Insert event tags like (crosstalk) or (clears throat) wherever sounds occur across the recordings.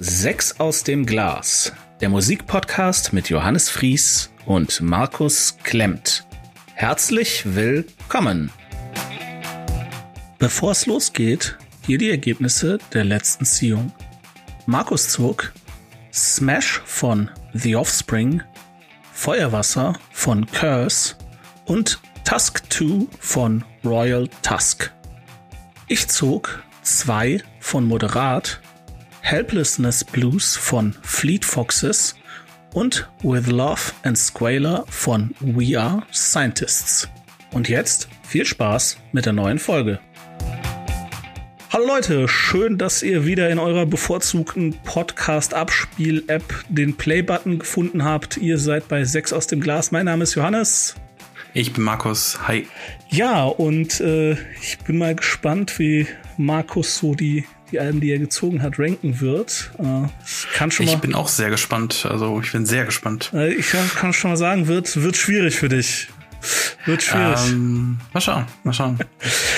Sechs aus dem Glas, der Musikpodcast mit Johannes Fries und Markus Klemmt. Herzlich willkommen. Bevor es losgeht, hier die Ergebnisse der letzten Ziehung. Markus zog Smash von The Offspring, Feuerwasser von Curse und Tusk 2 von Royal Tusk. Ich zog zwei von Moderat, Helplessness Blues von Fleet Foxes und With Love and Squaler von We Are Scientists. Und jetzt viel Spaß mit der neuen Folge. Hallo Leute, schön, dass ihr wieder in eurer bevorzugten Podcast-Abspiel-App den Play-Button gefunden habt. Ihr seid bei 6 aus dem Glas. Mein Name ist Johannes. Ich bin Markus. Hi. Ja, und äh, ich bin mal gespannt, wie Markus so die die Alben, die er gezogen hat, ranken wird. Äh, ich kann schon mal. Ich bin auch sehr gespannt. Also ich bin sehr gespannt. Äh, ich kann schon mal sagen, wird, wird schwierig für dich. Wird schwierig. Ähm, mal schauen, mal schauen.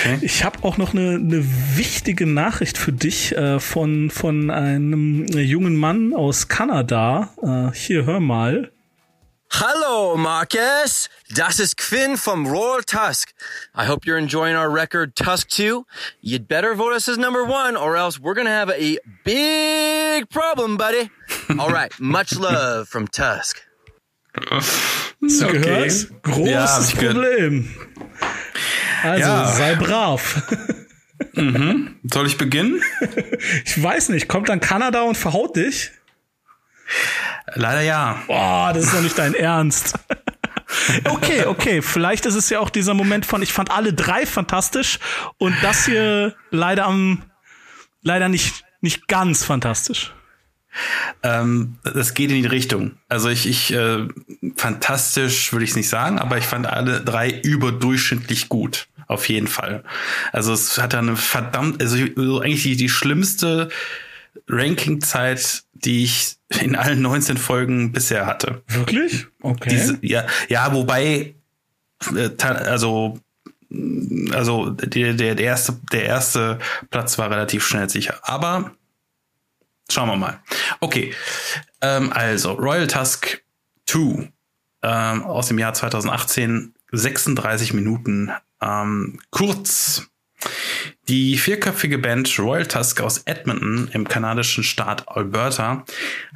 Okay. Ich habe auch noch eine, eine wichtige Nachricht für dich äh, von, von einem jungen Mann aus Kanada. Äh, hier, hör mal. Hello, Marcus. Das ist Quinn from Royal Tusk. I hope you're enjoying our record, Tusk 2. You'd better vote us as number one, or else we're gonna have a big problem, buddy. (laughs) All right, much love from Tusk. So okay. gehört? Großes ja, Problem. Also, ja. sei brav. Mhm. Soll ich beginnen? (laughs) Ich weiß nicht. Kommt dann Kanada und verhaut dich? Leider ja. Boah, das ist doch nicht dein Ernst. (laughs) Okay, okay. Vielleicht ist es ja auch dieser Moment von, ich fand alle drei fantastisch und das hier leider am, leider nicht, nicht ganz fantastisch. Ähm, das geht in die Richtung. Also ich, ich äh, fantastisch würde ich es nicht sagen, aber ich fand alle drei überdurchschnittlich gut. Auf jeden Fall. Also es hat eine verdammt, also eigentlich die, die schlimmste Ranking-Zeit, die ich in allen 19 Folgen bisher hatte. Wirklich? Okay. Diese, ja, ja, wobei, äh, also, also der, der, der, erste, der erste Platz war relativ schnell sicher. Aber schauen wir mal. Okay, ähm, also Royal Tusk 2 ähm, aus dem Jahr 2018, 36 Minuten, ähm, kurz die vierköpfige Band Royal Tusk aus Edmonton im kanadischen Staat Alberta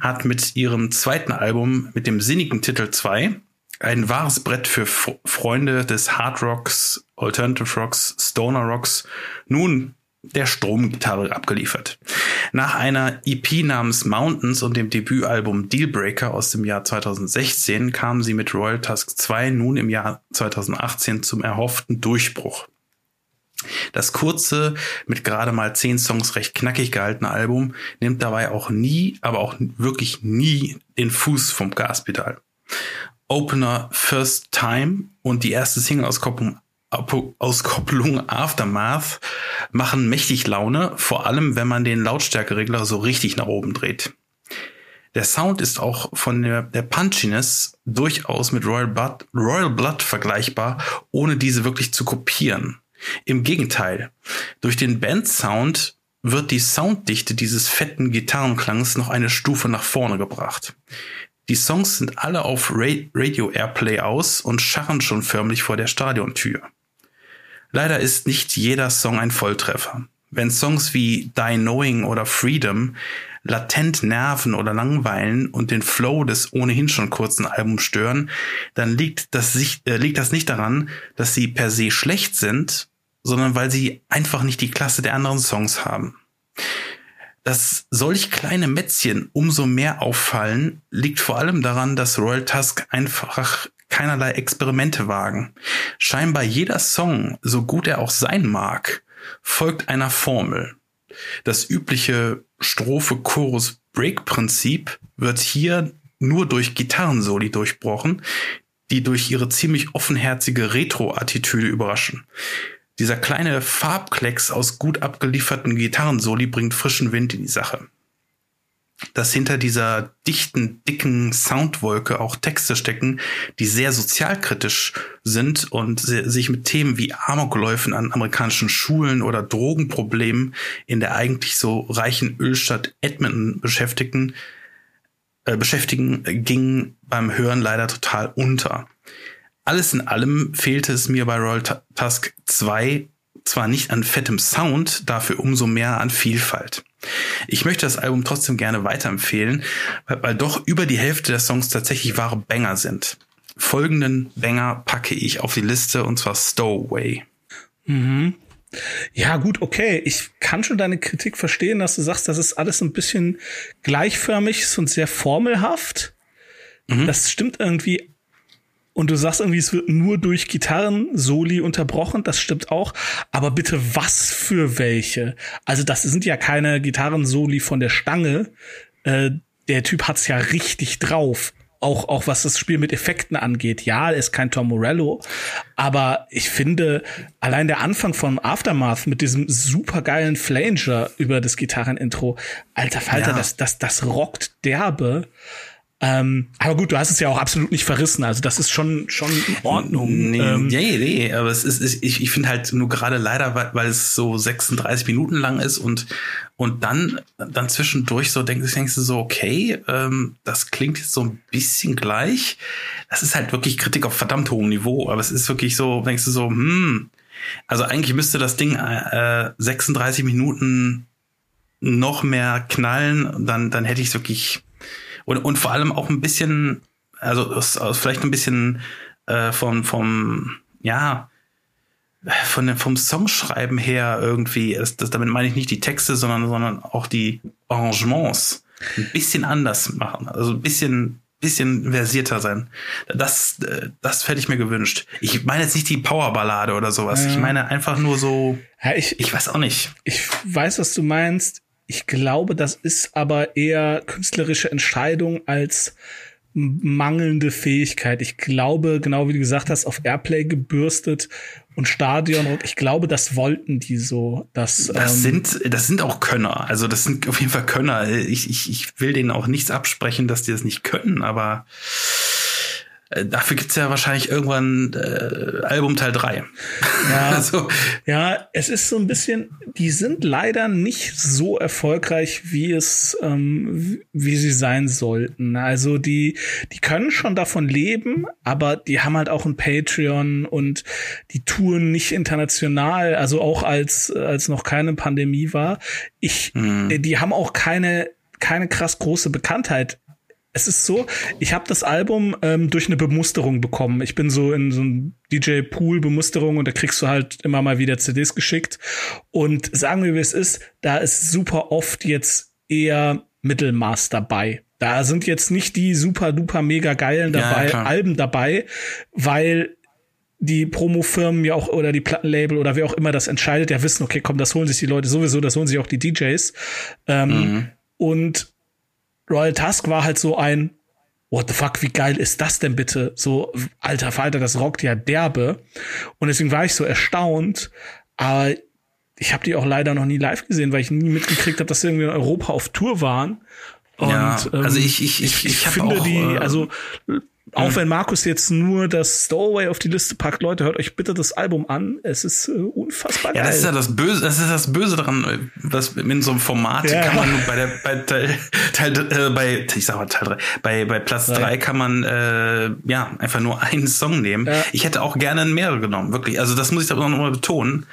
hat mit ihrem zweiten Album mit dem sinnigen Titel 2 ein wahres Brett für F Freunde des Hard Rocks, Alternative Rocks, Stoner Rocks nun der Stromgitarre abgeliefert. Nach einer EP namens Mountains und dem Debütalbum Dealbreaker aus dem Jahr 2016 kamen sie mit Royal Tusk 2 nun im Jahr 2018 zum erhofften Durchbruch. Das kurze, mit gerade mal zehn Songs recht knackig gehaltene Album nimmt dabei auch nie, aber auch wirklich nie den Fuß vom Gaspedal. Opener First Time und die erste Single-Auskopplung Auskopplung Aftermath machen mächtig Laune, vor allem wenn man den Lautstärkeregler so richtig nach oben dreht. Der Sound ist auch von der, der Punchiness durchaus mit Royal Blood, Royal Blood vergleichbar, ohne diese wirklich zu kopieren. Im Gegenteil, durch den Bandsound wird die Sounddichte dieses fetten Gitarrenklangs noch eine Stufe nach vorne gebracht. Die Songs sind alle auf Radio Airplay aus und scharren schon förmlich vor der Stadiontür. Leider ist nicht jeder Song ein Volltreffer. Wenn Songs wie Die Knowing oder Freedom latent nerven oder langweilen und den Flow des ohnehin schon kurzen Albums stören, dann liegt das, äh, liegt das nicht daran, dass sie per se schlecht sind, sondern weil sie einfach nicht die Klasse der anderen Songs haben. Dass solch kleine Mätzchen umso mehr auffallen, liegt vor allem daran, dass Royal Tusk einfach keinerlei Experimente wagen. Scheinbar jeder Song, so gut er auch sein mag, folgt einer Formel. Das übliche Strophe-Chorus-Break-Prinzip wird hier nur durch Gitarrensoli durchbrochen, die durch ihre ziemlich offenherzige Retro-Attitüde überraschen. Dieser kleine Farbklecks aus gut abgelieferten Gitarrensoli bringt frischen Wind in die Sache. dass hinter dieser dichten, dicken Soundwolke auch Texte stecken, die sehr sozialkritisch sind und sich mit Themen wie Amokläufen an amerikanischen Schulen oder Drogenproblemen in der eigentlich so reichen Ölstadt Edmonton beschäftigten, äh, beschäftigen, ging beim Hören leider total unter. Alles in allem fehlte es mir bei Royal Tusk 2 zwar nicht an fettem Sound, dafür umso mehr an Vielfalt. Ich möchte das Album trotzdem gerne weiterempfehlen, weil, doch über die Hälfte der Songs tatsächlich wahre Banger sind. Folgenden Banger packe ich auf die Liste und zwar Stowaway. Mhm. Ja, gut, okay. Ich kann schon deine Kritik verstehen, dass du sagst, das ist alles ein bisschen gleichförmig ist und sehr formelhaft. Mhm. Das stimmt irgendwie und du sagst irgendwie, es wird nur durch Gitarren-Soli unterbrochen, das stimmt auch. Aber bitte, was für welche? Also, das sind ja keine Gitarren-Soli von der Stange. Äh, der Typ hat's ja richtig drauf. Auch, auch was das Spiel mit Effekten angeht. Ja, er ist kein Tom Morello, aber ich finde, allein der Anfang von Aftermath mit diesem supergeilen Flanger über das Gitarrenintro, alter Falter, ja. das, das, das rockt derbe. Ähm, aber gut, du hast es ja auch absolut nicht verrissen. Also das ist schon schon in Ordnung. Nee, ähm, nee, nee, aber es ist, ich, ich finde halt nur gerade leider, weil, weil es so 36 Minuten lang ist und und dann dann zwischendurch so denkst, denkst du so, okay, ähm, das klingt jetzt so ein bisschen gleich. Das ist halt wirklich Kritik auf verdammt hohem Niveau, aber es ist wirklich so, denkst du so, hm, also eigentlich müsste das Ding äh, 36 Minuten noch mehr knallen, dann dann hätte ich es wirklich und, und vor allem auch ein bisschen, also vielleicht ein bisschen äh, von, vom, ja, von dem, vom Songschreiben her irgendwie, das, das, damit meine ich nicht die Texte, sondern, sondern auch die Arrangements ein bisschen anders machen. Also ein bisschen, bisschen versierter sein. Das, das hätte ich mir gewünscht. Ich meine jetzt nicht die Powerballade oder sowas. Ja. Ich meine einfach nur so, ich, ich weiß auch nicht. Ich weiß, was du meinst. Ich glaube, das ist aber eher künstlerische Entscheidung als mangelnde Fähigkeit. Ich glaube, genau wie du gesagt hast, auf Airplay gebürstet und Stadion. Ich glaube, das wollten die so. Dass, das ähm, sind, das sind auch Könner. Also das sind auf jeden Fall Könner. Ich, ich, ich will denen auch nichts absprechen, dass die das nicht können, aber dafür gibt's ja wahrscheinlich irgendwann äh, Album Teil 3. Ja, (laughs) also. ja, es ist so ein bisschen, die sind leider nicht so erfolgreich, wie es, ähm, wie sie sein sollten. Also die, die können schon davon leben, aber die haben halt auch ein Patreon und die touren nicht international, also auch als, als noch keine Pandemie war. Ich, hm. die haben auch keine keine krass große Bekanntheit es ist so, ich habe das Album ähm, durch eine Bemusterung bekommen. Ich bin so in so ein DJ-Pool-Bemusterung und da kriegst du halt immer mal wieder CDs geschickt. Und sagen wir, wie es ist, da ist super oft jetzt eher Mittelmaß dabei. Da sind jetzt nicht die super duper mega geilen dabei, ja, Alben dabei, weil die Promo-Firmen ja auch oder die Plattenlabel oder wer auch immer das entscheidet, ja wissen, okay, komm, das holen sich die Leute sowieso, das holen sich auch die DJs. Ähm, mhm. Und Royal Tusk war halt so ein, what the fuck, wie geil ist das denn bitte? So, alter Falter, das rockt ja derbe. Und deswegen war ich so erstaunt, aber ich habe die auch leider noch nie live gesehen, weil ich nie mitgekriegt habe, dass sie irgendwie in Europa auf Tour waren. Und, ja, also ich, ich, ich, ich, ich finde auch, die, äh, also auch wenn Markus jetzt nur das Stowaway auf die Liste packt, Leute, hört euch bitte das Album an. Es ist äh, unfassbar geil. Ja, das ist ja das Böse, das ist das Böse daran, was in so einem Format ja. kann man bei der bei Teil, Teil äh, bei ich sag mal Teil 3, bei bei Platz 3 kann man äh, ja einfach nur (laughs) einen Song nehmen. Ja. Ich hätte auch gerne mehrere genommen, wirklich. Also das muss ich aber noch mal betonen.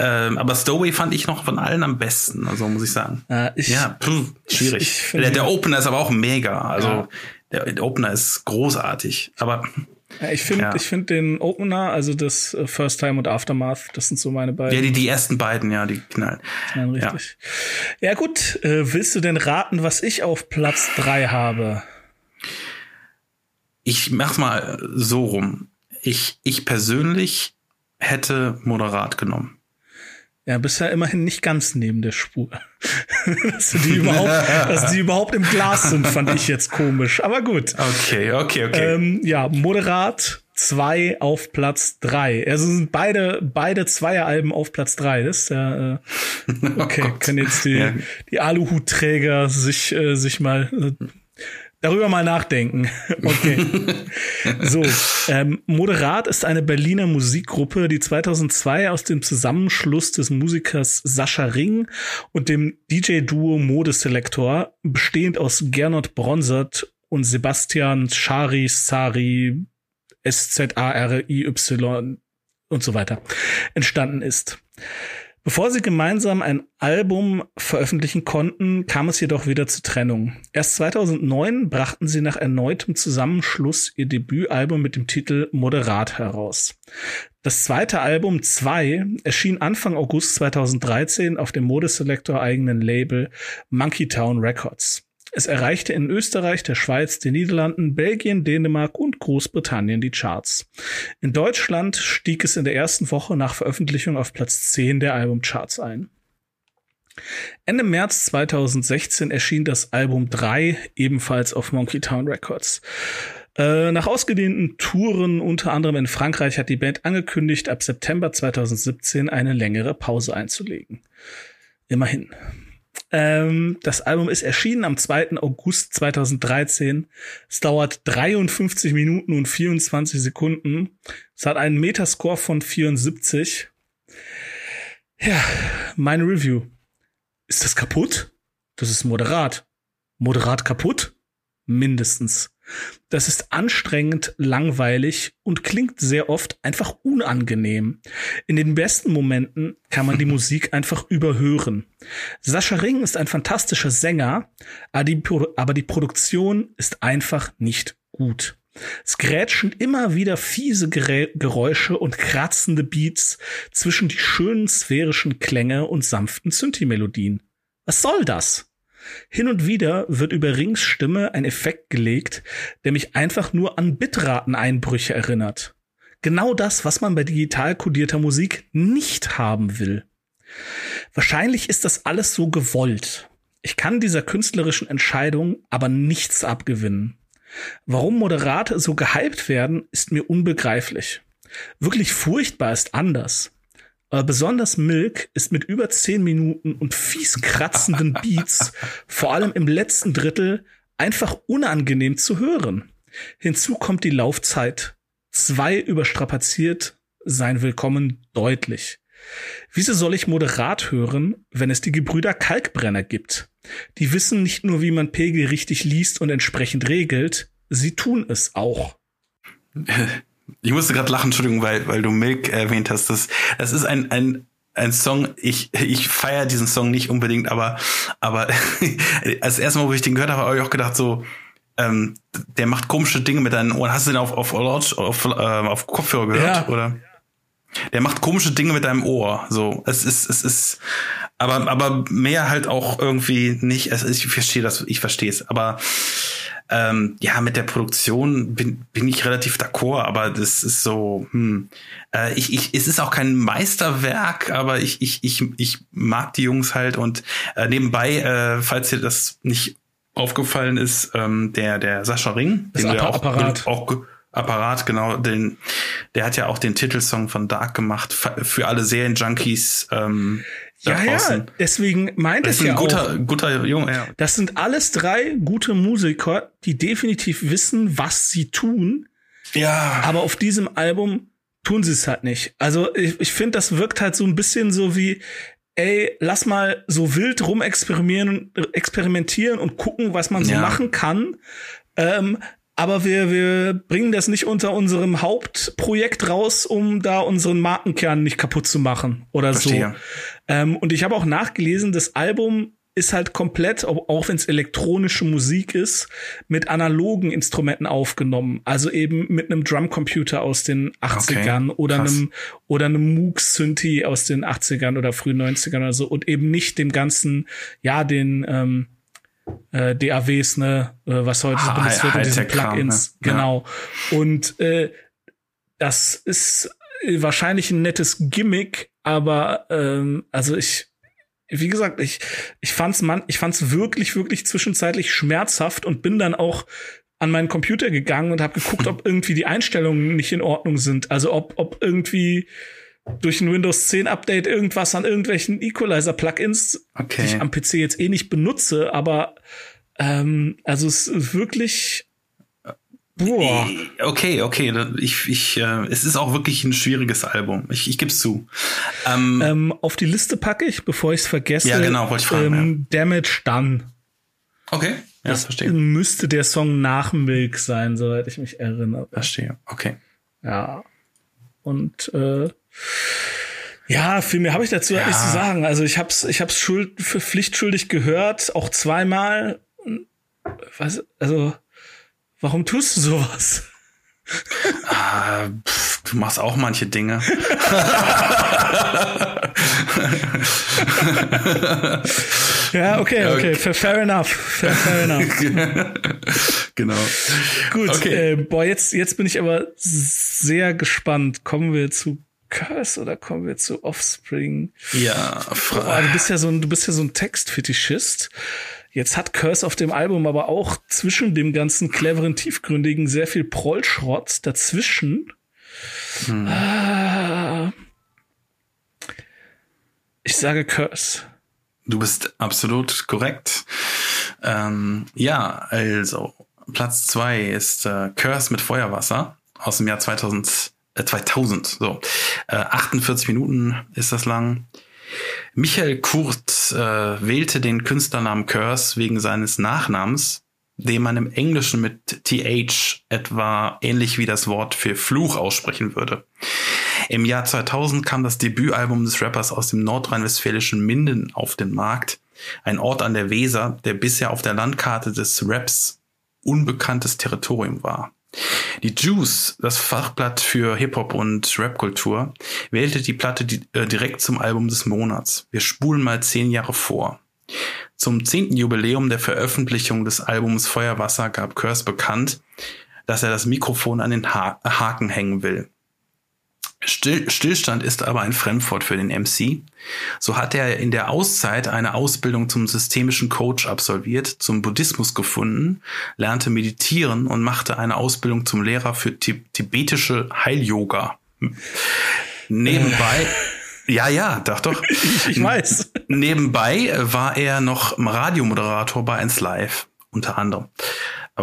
Ähm, aber Stowaway fand ich noch von allen am besten, also muss ich sagen. Äh, ich, ja, pff, schwierig. Ich, ich der, der Opener ist aber auch mega. Also ja der Opener ist großartig, aber ja, ich finde, ja. ich finde den Opener, also das äh, First Time und Aftermath, das sind so meine beiden. Ja, die, die ersten beiden, ja, die knallen. knallen richtig. Ja, ja gut, äh, willst du denn raten, was ich auf Platz drei habe? Ich mach's mal so rum. Ich, ich persönlich hätte moderat genommen. Ja, bisher immerhin nicht ganz neben der Spur. (laughs) dass, die überhaupt, dass die überhaupt im Glas sind, fand ich jetzt komisch. Aber gut. Okay, okay, okay. Ähm, ja, moderat 2 auf Platz 3. Also sind beide, beide Zweieralben auf Platz 3. Das ist ja, äh, (laughs) okay, oh können jetzt die, ja. die Aluhutträger sich, äh, sich mal äh, darüber mal nachdenken. (laughs) Okay. (laughs) so, ähm, Moderat ist eine Berliner Musikgruppe, die 2002 aus dem Zusammenschluss des Musikers Sascha Ring und dem DJ-Duo Modeselektor, bestehend aus Gernot Bronsert und Sebastian Schari Sari S-Z-A-R-I-Y und so weiter entstanden ist. Bevor sie gemeinsam ein Album veröffentlichen konnten, kam es jedoch wieder zur Trennung. Erst 2009 brachten sie nach erneutem Zusammenschluss ihr Debütalbum mit dem Titel Moderat heraus. Das zweite Album 2 erschien Anfang August 2013 auf dem Modeselektor eigenen Label Monkey Town Records. Es erreichte in Österreich, der Schweiz, den Niederlanden, Belgien, Dänemark und Großbritannien die Charts. In Deutschland stieg es in der ersten Woche nach Veröffentlichung auf Platz 10 der Albumcharts ein. Ende März 2016 erschien das Album 3 ebenfalls auf Monkey Town Records. Äh, nach ausgedehnten Touren, unter anderem in Frankreich, hat die Band angekündigt, ab September 2017 eine längere Pause einzulegen. Immerhin. Ähm, das Album ist erschienen am 2. August 2013. Es dauert 53 Minuten und 24 Sekunden. Es hat einen Metascore von 74. Ja, meine Review. Ist das kaputt? Das ist moderat. Moderat kaputt? Mindestens. Das ist anstrengend, langweilig und klingt sehr oft einfach unangenehm. In den besten Momenten kann man die (laughs) Musik einfach überhören. Sascha Ring ist ein fantastischer Sänger, aber die, aber die Produktion ist einfach nicht gut. Es grätschen immer wieder fiese Geräusche und kratzende Beats zwischen die schönen sphärischen Klänge und sanften Synthi-Melodien. Was soll das? Hin und wieder wird über Rings Stimme ein Effekt gelegt, der mich einfach nur an Bitrateneinbrüche erinnert. Genau das, was man bei digital kodierter Musik nicht haben will. Wahrscheinlich ist das alles so gewollt. Ich kann dieser künstlerischen Entscheidung aber nichts abgewinnen. Warum Moderate so gehypt werden, ist mir unbegreiflich. Wirklich furchtbar ist anders. Aber besonders Milk ist mit über zehn Minuten und fies kratzenden Beats, (laughs) vor allem im letzten Drittel, einfach unangenehm zu hören. Hinzu kommt die Laufzeit. Zwei überstrapaziert sein Willkommen deutlich. Wieso soll ich moderat hören, wenn es die Gebrüder Kalkbrenner gibt? Die wissen nicht nur, wie man Pegel richtig liest und entsprechend regelt, sie tun es auch. (laughs) Ich musste gerade lachen, Entschuldigung, weil, weil du Milk erwähnt hast. Das, das ist ein, ein, ein Song, ich, ich feiere diesen Song nicht unbedingt, aber, aber (laughs) als erstes Mal, wo ich den gehört habe, habe ich auch gedacht, so, ähm, der macht komische Dinge mit deinen Ohren. Hast du den auf, auf, auf, auf, äh, auf Kopfhörer gehört? Ja. Oder? Der macht komische Dinge mit deinem Ohr. So, es ist, es ist, aber, aber mehr halt auch irgendwie nicht. Es, ich verstehe das, ich verstehe es. Aber ähm, ja, mit der Produktion bin, bin ich relativ d'accord, aber das ist so, hm, äh, ich, ich, es ist auch kein Meisterwerk, aber ich, ich, ich, ich mag die Jungs halt und äh, nebenbei, äh, falls dir das nicht aufgefallen ist, ähm, der, der Sascha Ring, das den du ja auch, Apparat. auch Apparat, genau, den, der hat ja auch den Titelsong von Dark gemacht, für alle Serienjunkies, ähm, ja, ja, deswegen meinte ich ja guter, auch. Guter Junge, ja. Das sind alles drei gute Musiker, die definitiv wissen, was sie tun. Ja. Aber auf diesem Album tun sie es halt nicht. Also ich, ich finde, das wirkt halt so ein bisschen so wie, ey, lass mal so wild rum experimentieren, experimentieren und gucken, was man so ja. machen kann. Ähm, aber wir, wir bringen das nicht unter unserem Hauptprojekt raus, um da unseren Markenkern nicht kaputt zu machen oder Verstehe. so. Ähm, und ich habe auch nachgelesen, das Album ist halt komplett, auch wenn es elektronische Musik ist, mit analogen Instrumenten aufgenommen. Also eben mit einem Drumcomputer aus den 80ern okay, oder einem oder einem Moog Synthi aus den 80ern oder frühen 90ern oder so und eben nicht dem ganzen, ja, den ähm, äh, DAWs, ne, äh, was heute so benutzt wird, diese Plugins, ne? genau. Ja. Und äh, das ist wahrscheinlich ein nettes Gimmick, aber ähm, also ich wie gesagt, ich ich fand's man, ich fand's wirklich wirklich zwischenzeitlich schmerzhaft und bin dann auch an meinen Computer gegangen und habe geguckt, ob (laughs) irgendwie die Einstellungen nicht in Ordnung sind. Also ob, ob irgendwie durch ein Windows 10 Update irgendwas an irgendwelchen Equalizer-Plugins, Okay. die ich am PC jetzt eh nicht benutze, aber ähm, also es ist wirklich boah. Okay, okay. da- Ich, ich, äh, es ist auch wirklich ein schwieriges Album. Ich, ich gebe es zu. Ähm, Ähm, auf die Liste packe ich, bevor ich es vergesse. Ja, genau, wollte ich fragen, Ähm, Damage Done. okay, ja, Das verstehe. müsste der Song nach Milk sein, soweit ich mich erinnere. Verstehe. Okay. Ja. Und äh, ja, viel mehr habe ich dazu Ja. nicht zu sagen. Also ich hab's, ich hab's schuld, pflichtschuldig gehört, auch zweimal. Was, also, warum tust du sowas? Ah, pff, du machst auch manche Dinge. Ja, okay, okay, fair, fair enough, fair, fair enough. (laughs) genau. Gut, Okay. äh, boah, jetzt, jetzt bin ich aber sehr gespannt. Kommen wir zu Curse oder kommen wir zu Offspring? Ja, Boah, du bist ja so ein, du bist ja so ein Textfetischist. Jetzt hat Curse auf dem Album aber auch zwischen dem ganzen cleveren, tiefgründigen sehr viel Prollschrott dazwischen. Ah. Ich sage Curse. du bist absolut korrekt. Ähm, ja, also Platz zwei ist äh, Curse mit Feuerwasser aus dem Jahr 2000. Äh, 2000 so. Äh, 48 Minuten ist das lang. Michael Kurt äh, wählte den Künstlernamen Curse wegen seines Nachnamens, den man im Englischen mit TH etwa ähnlich wie das Wort für Fluch aussprechen würde. Im Jahr 2000 kam das Debütalbum des Rappers aus dem nordrhein-westfälischen Minden auf den Markt. Ein Ort an der Weser, der bisher auf der Landkarte des Raps unbekanntes Territorium war. Die Juice, das Fachblatt für Hip-Hop und Rapkultur, wählte die Platte di äh, direkt zum Album des Monats. Wir spulen mal zehn Jahre vor. Zum zehnten Jubiläum der Veröffentlichung des Albums Feuerwasser gab Curse bekannt, dass er das Mikrofon an den ha Haken hängen will. Still Stillstand ist aber ein Fremdwort für den MC. So hat er in der Auszeit eine Ausbildung zum systemischen Coach absolviert, zum Buddhismus gefunden, lernte meditieren und machte eine Ausbildung zum Lehrer für ti tibetische Heil-Yoga. Nebenbei, ja, ja, doch, doch. (laughs) Ich weiß. Nebenbei war er noch Radiomoderator bei 1 Live, unter anderem.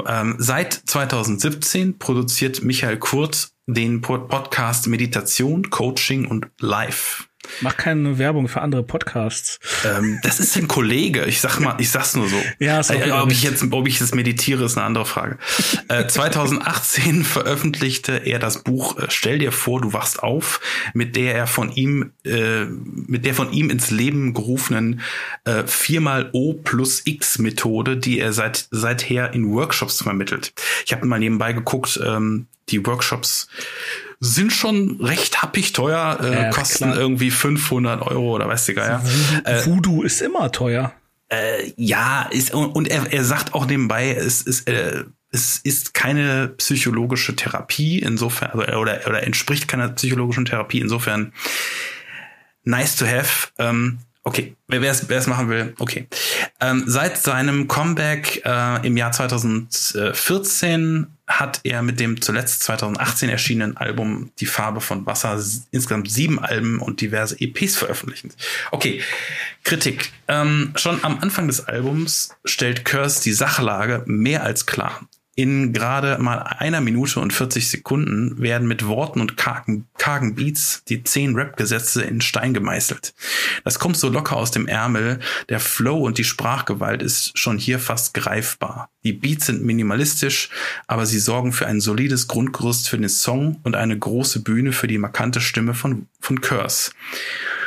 Ähm, seit 2017 produziert Michael Kurt den Pod- Podcast Meditation, Coaching und Live. Mach keine Werbung für andere Podcasts. Ähm, das ist ein Kollege. Ich sag mal, ich sag's nur so. Ja, äh, ob ich jetzt, ob ich jetzt meditiere, ist eine andere Frage. Äh, 2018 (laughs) veröffentlichte er das Buch äh, Stell dir vor, du wachst auf, mit der er von ihm, äh, mit der von ihm ins Leben gerufenen äh, viermal O plus X Methode, die er seit seither in Workshops vermittelt. Ich habe mal nebenbei geguckt. Ähm, die Workshops sind schon recht happig teuer, äh, Ja, kosten klar. irgendwie 500 Euro oder weiß der Geier. Äh, Voodoo ist immer teuer. äh, ja, ist, und, und er, er sagt auch nebenbei, es ist, äh, es ist keine psychologische Therapie, insofern, also, oder, oder entspricht keiner psychologischen Therapie, insofern nice to have. Ähm, okay, wer es wer es machen will, okay. Ähm, seit seinem Comeback äh, im Jahr 2014 hat er mit dem zuletzt 2018 erschienenen Album Die Farbe von Wasser insgesamt sieben Alben und diverse EPs veröffentlicht. Okay, Kritik. Ähm, schon am Anfang des Albums stellt Curse die Sachlage mehr als klar. In gerade mal einer Minute und 40 Sekunden werden mit Worten und kargen, kargen Beats die zehn Rap-Gesetze in Stein gemeißelt. Das kommt so locker aus dem Ärmel. Der Flow und die Sprachgewalt ist schon hier fast greifbar. Die Beats sind minimalistisch, aber sie sorgen für ein solides Grundgerüst für den Song und eine große Bühne für die markante Stimme von, von Curse.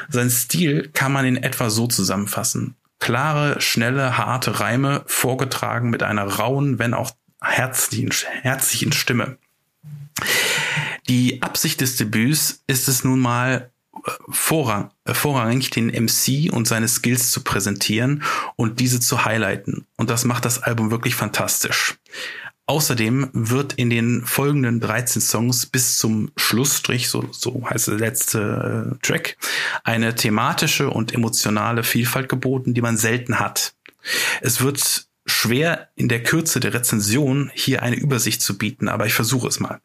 Sein Stil kann man in etwa so zusammenfassen. Klare, schnelle, harte Reime, vorgetragen mit einer rauen, wenn auch herzlichen, herzlichen Stimme. Die Absicht des Debüts ist es nun mal äh, vorrang, äh, vorrangig, den MC und seine Skills zu präsentieren und diese zu highlighten. Und das macht das Album wirklich fantastisch. Außerdem wird in den folgenden 13 Songs bis zum Schlussstrich, so, so heißt der letzte äh, Track, eine thematische und emotionale Vielfalt geboten, die man selten hat. Es wird schwer in der Kürze der Rezension hier eine Übersicht zu bieten, aber ich versuche es mal.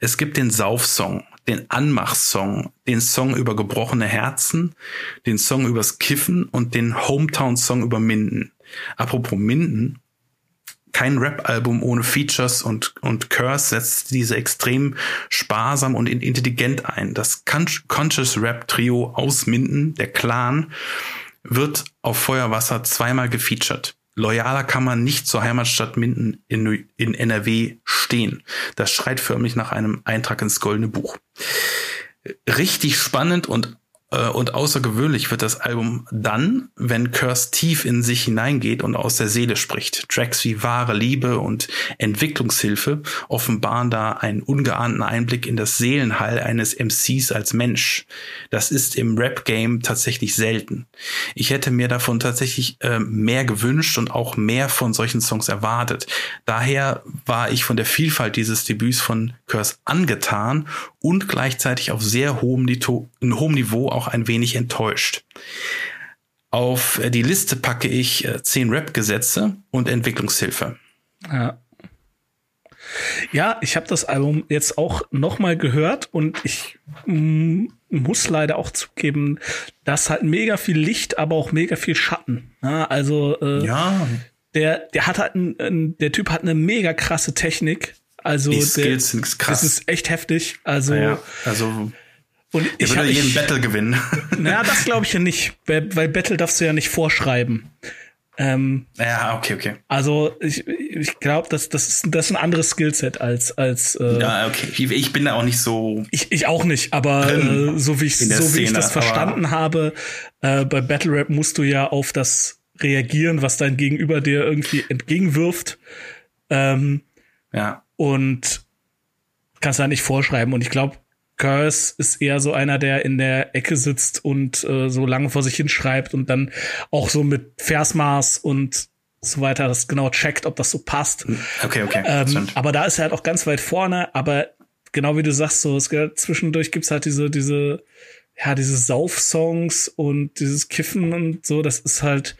Es gibt den Saufsong, den Anmachsong, den Song über gebrochene Herzen, den Song übers Kiffen und den Hometown-Song über Minden. Apropos Minden, kein Rap-Album ohne Features und, und Curse setzt diese extrem sparsam und intelligent ein. Das Conscious Rap Trio aus Minden, der Clan, wird auf Feuerwasser zweimal gefeatured. Loyaler kann man nicht zur Heimatstadt Minden in, in NRW stehen. Das schreit förmlich nach einem Eintrag ins Goldene Buch. Richtig spannend und und außergewöhnlich wird das Album dann, wenn Curse tief in sich hineingeht und aus der Seele spricht. Tracks wie wahre Liebe und Entwicklungshilfe offenbaren da einen ungeahnten Einblick in das Seelenheil eines MCs als Mensch. Das ist im Rap-Game tatsächlich selten. Ich hätte mir davon tatsächlich äh, mehr gewünscht und auch mehr von solchen Songs erwartet. Daher war ich von der Vielfalt dieses Debüts von Curse angetan und gleichzeitig auf sehr hohem, hohem Niveau auch ein wenig enttäuscht. Auf die Liste packe ich äh, zehn Rap-Gesetze und Entwicklungshilfe. Ja. Ja, ich habe das Album jetzt auch noch mal gehört und ich mm, muss leider auch zugeben, dass halt mega viel Licht, aber auch mega viel Schatten. Ja, also äh, ja. der der hat halt ein, der Typ hat eine mega krasse Technik also die Skills der, sind krass. Das ist echt heftig. Also, ja, also und ich würde jeden ich, Battle gewinnen. Naja, das glaube ich ja nicht, weil, Battle darfst du ja nicht vorschreiben. Ähm, ja, okay, okay. Also ich, ich glaube, das, das, ist, das ist ein anderes Skillset als als. Äh, ja, okay. Ich, ich bin da auch nicht so. Ich, ich auch nicht, aber äh, so wie ich so wie ich das verstanden habe, äh, bei Battle Rap musst du ja auf das reagieren, was dein Gegenüber dir irgendwie entgegenwirft. Ähm, ja und kannst da nicht vorschreiben. Und ich glaube, Curse ist eher so einer, der in der Ecke sitzt und äh, so lange vor sich hinschreibt und dann auch so mit Versmaß und so weiter das genau checkt, ob das so passt. Okay, okay. Ähm, aber da ist er halt auch ganz weit vorne. Aber genau wie du sagst, so es zwischendurch gibt's halt diese diese ja diese Sauf-Songs und dieses Kiffen und so. Das ist halt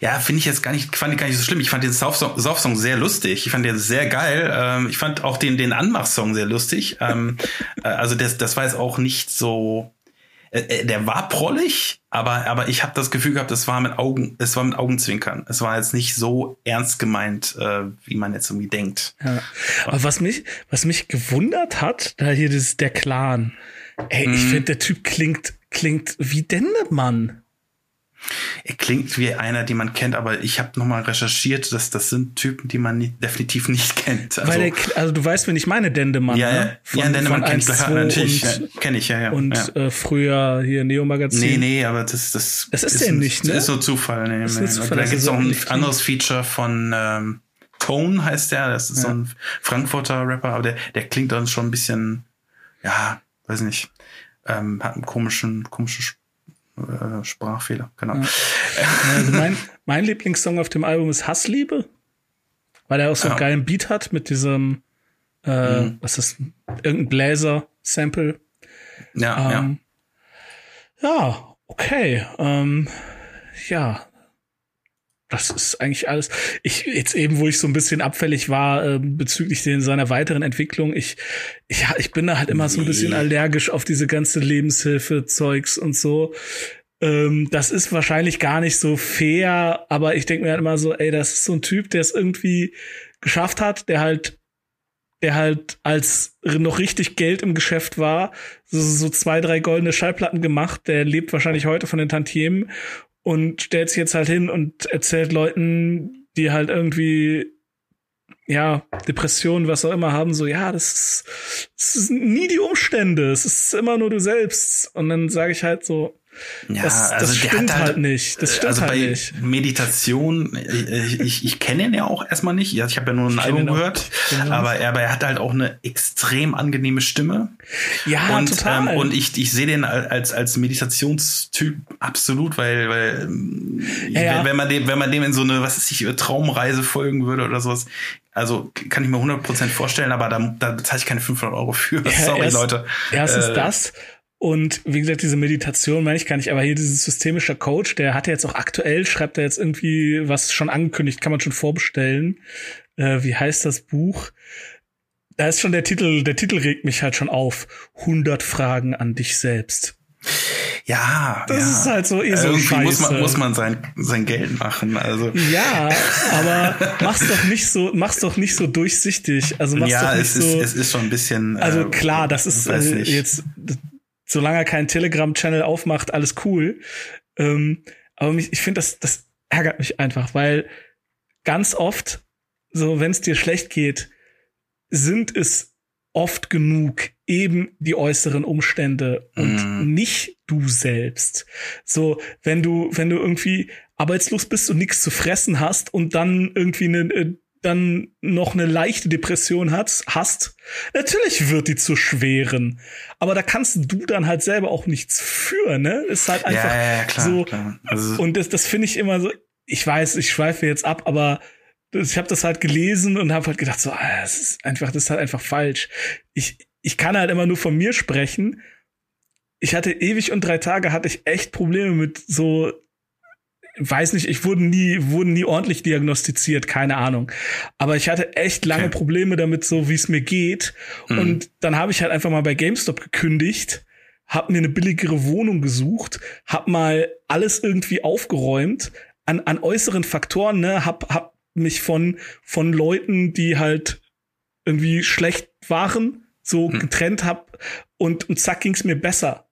ja, finde ich jetzt gar nicht, fand ich gar nicht so schlimm. Ich fand den Sauf-Song sehr lustig. Ich fand den sehr geil. Ähm, ich fand auch den, den Anmach-Song sehr lustig. Ähm, (laughs) äh, also das, das war jetzt auch nicht so, äh, äh, der war prollig, aber, aber ich habe das Gefühl gehabt, es war mit Augen, es war mit Augenzwinkern. Es war jetzt nicht so ernst gemeint, äh, wie man jetzt irgendwie denkt. Ja. Aber was mich, was mich gewundert hat, da hier das, der Clan. Ey, ich mhm. finde, der Typ klingt, klingt wie Dendemann. Er klingt wie einer, den man kennt, aber ich habe nochmal recherchiert, dass das sind Typen, die man nicht, definitiv nicht kennt. Also, Weil der, also du weißt, wenn ich meine Dendemann, ja, ne? Von, ja, Dendemann kenne ich natürlich, und, ja, kenne ich ja, ja. Und ja. Äh, früher hier Neo Magazin. Nee, nee, aber das das das ist, ist der nicht, ne? Das ist so Zufall, nee, das nee. Zufall, da gibt's auch ein anderes Feature von ähm, Tone heißt der, das ist ja. so ein Frankfurter Rapper, aber der der klingt dann schon ein bisschen ja, weiß nicht, ähm, hat einen komischen komischen äh, Sprachfehler, genau. Ja. Also mein, mein Lieblingssong auf dem Album ist Hassliebe, weil er auch so einen ja. geilen Beat hat mit diesem, äh, mhm. was ist, irgendein Bläser-Sample. Ja, ähm, ja. Ja, okay. Ähm, ja, das ist eigentlich alles. Ich jetzt eben, wo ich so ein bisschen abfällig war äh, bezüglich den, seiner weiteren Entwicklung, ich, ich ich bin da halt immer so ein bisschen allergisch auf diese ganze Lebenshilfe-Zeugs und so. Ähm, das ist wahrscheinlich gar nicht so fair, aber ich denke mir halt immer so, ey, das ist so ein Typ, der es irgendwie geschafft hat, der halt der halt als noch richtig Geld im Geschäft war, so, so zwei, drei goldene Schallplatten gemacht, der lebt wahrscheinlich heute von den Tantiemen und stellt sich jetzt halt hin und erzählt Leuten, die halt irgendwie ja, Depressionen, was auch immer haben, so, ja, das ist, das ist nie die Umstände, es ist immer nur du selbst. Und dann sage ich halt so, ja, das, das also stimmt halt, halt, nicht. Das stimmt also halt bei nicht. Meditation, ich, ich, ich kenne ihn ja auch erstmal nicht. Ich habe ja nur ein ich Album gehört, genau. aber er, aber er hat halt auch eine extrem angenehme Stimme. Ja, und, total. Ähm, und ich, ich sehe den als als Meditationstyp absolut, weil weil ja, ja. wenn man dem wenn man dem in so eine was ist ich Traumreise folgen würde oder sowas, also kann ich mir 100% vorstellen, aber da, da bezahle ich keine 500 Euro für. Ja, (laughs) Sorry, erst, Leute. Erstens äh, das Und wie gesagt, diese Meditation meine ich gar nicht, aber hier dieses systemischer Coach, der hat jetzt auch aktuell, schreibt er jetzt irgendwie was schon angekündigt, kann man schon vorbestellen. Äh, wie heißt das Buch? Da ist schon der Titel, der Titel regt mich halt schon auf. 100 Fragen an dich selbst. Ja, das ja. ist halt so eh so Irgendwie Scheiße. muss man, muss man sein, sein Geld machen. Also Ja, aber mach's doch nicht so, mach's doch nicht so durchsichtig. Also mach's ja, doch nicht es so. ist, es ist schon ein bisschen. also äh, klar, das ist äh, jetzt, solange er keinen Telegram-Channel aufmacht, alles cool. Ähm, aber mich, ich finde, das, das ärgert mich einfach, weil ganz oft, so wenn es dir schlecht geht, sind es oft genug eben die äußeren Umstände und Mhm. nicht du selbst. So, wenn du, wenn du irgendwie arbeitslos bist und nichts zu fressen hast und dann irgendwie eine, dann noch eine leichte Depression hast, hast, natürlich wird die zu schweren. Aber da kannst du dann halt selber auch nichts für, ne? Ist halt einfach ja, ja, klar, so. klar. Also, Und das, das finde ich immer so, ich weiß, ich schweife jetzt ab, aber ich habe das halt gelesen und habe halt gedacht, so, ah, das ist einfach, das ist halt einfach falsch. Ich, ich kann halt immer nur von mir sprechen. Ich hatte ewig und drei Tage hatte ich echt Probleme mit so, weiß nicht, ich wurde nie, wurden nie ordentlich diagnostiziert, keine Ahnung. Aber ich hatte echt lange Okay. Probleme damit, so wie es mir geht. Mhm. Und dann habe ich halt einfach mal bei GameStop gekündigt, hab mir eine billigere Wohnung gesucht, hab mal alles irgendwie aufgeräumt an, an äußeren Faktoren, ne, hab, hab mich von, von Leuten, die halt irgendwie schlecht waren, so Hm. getrennt hab und, und zack ging's mir besser.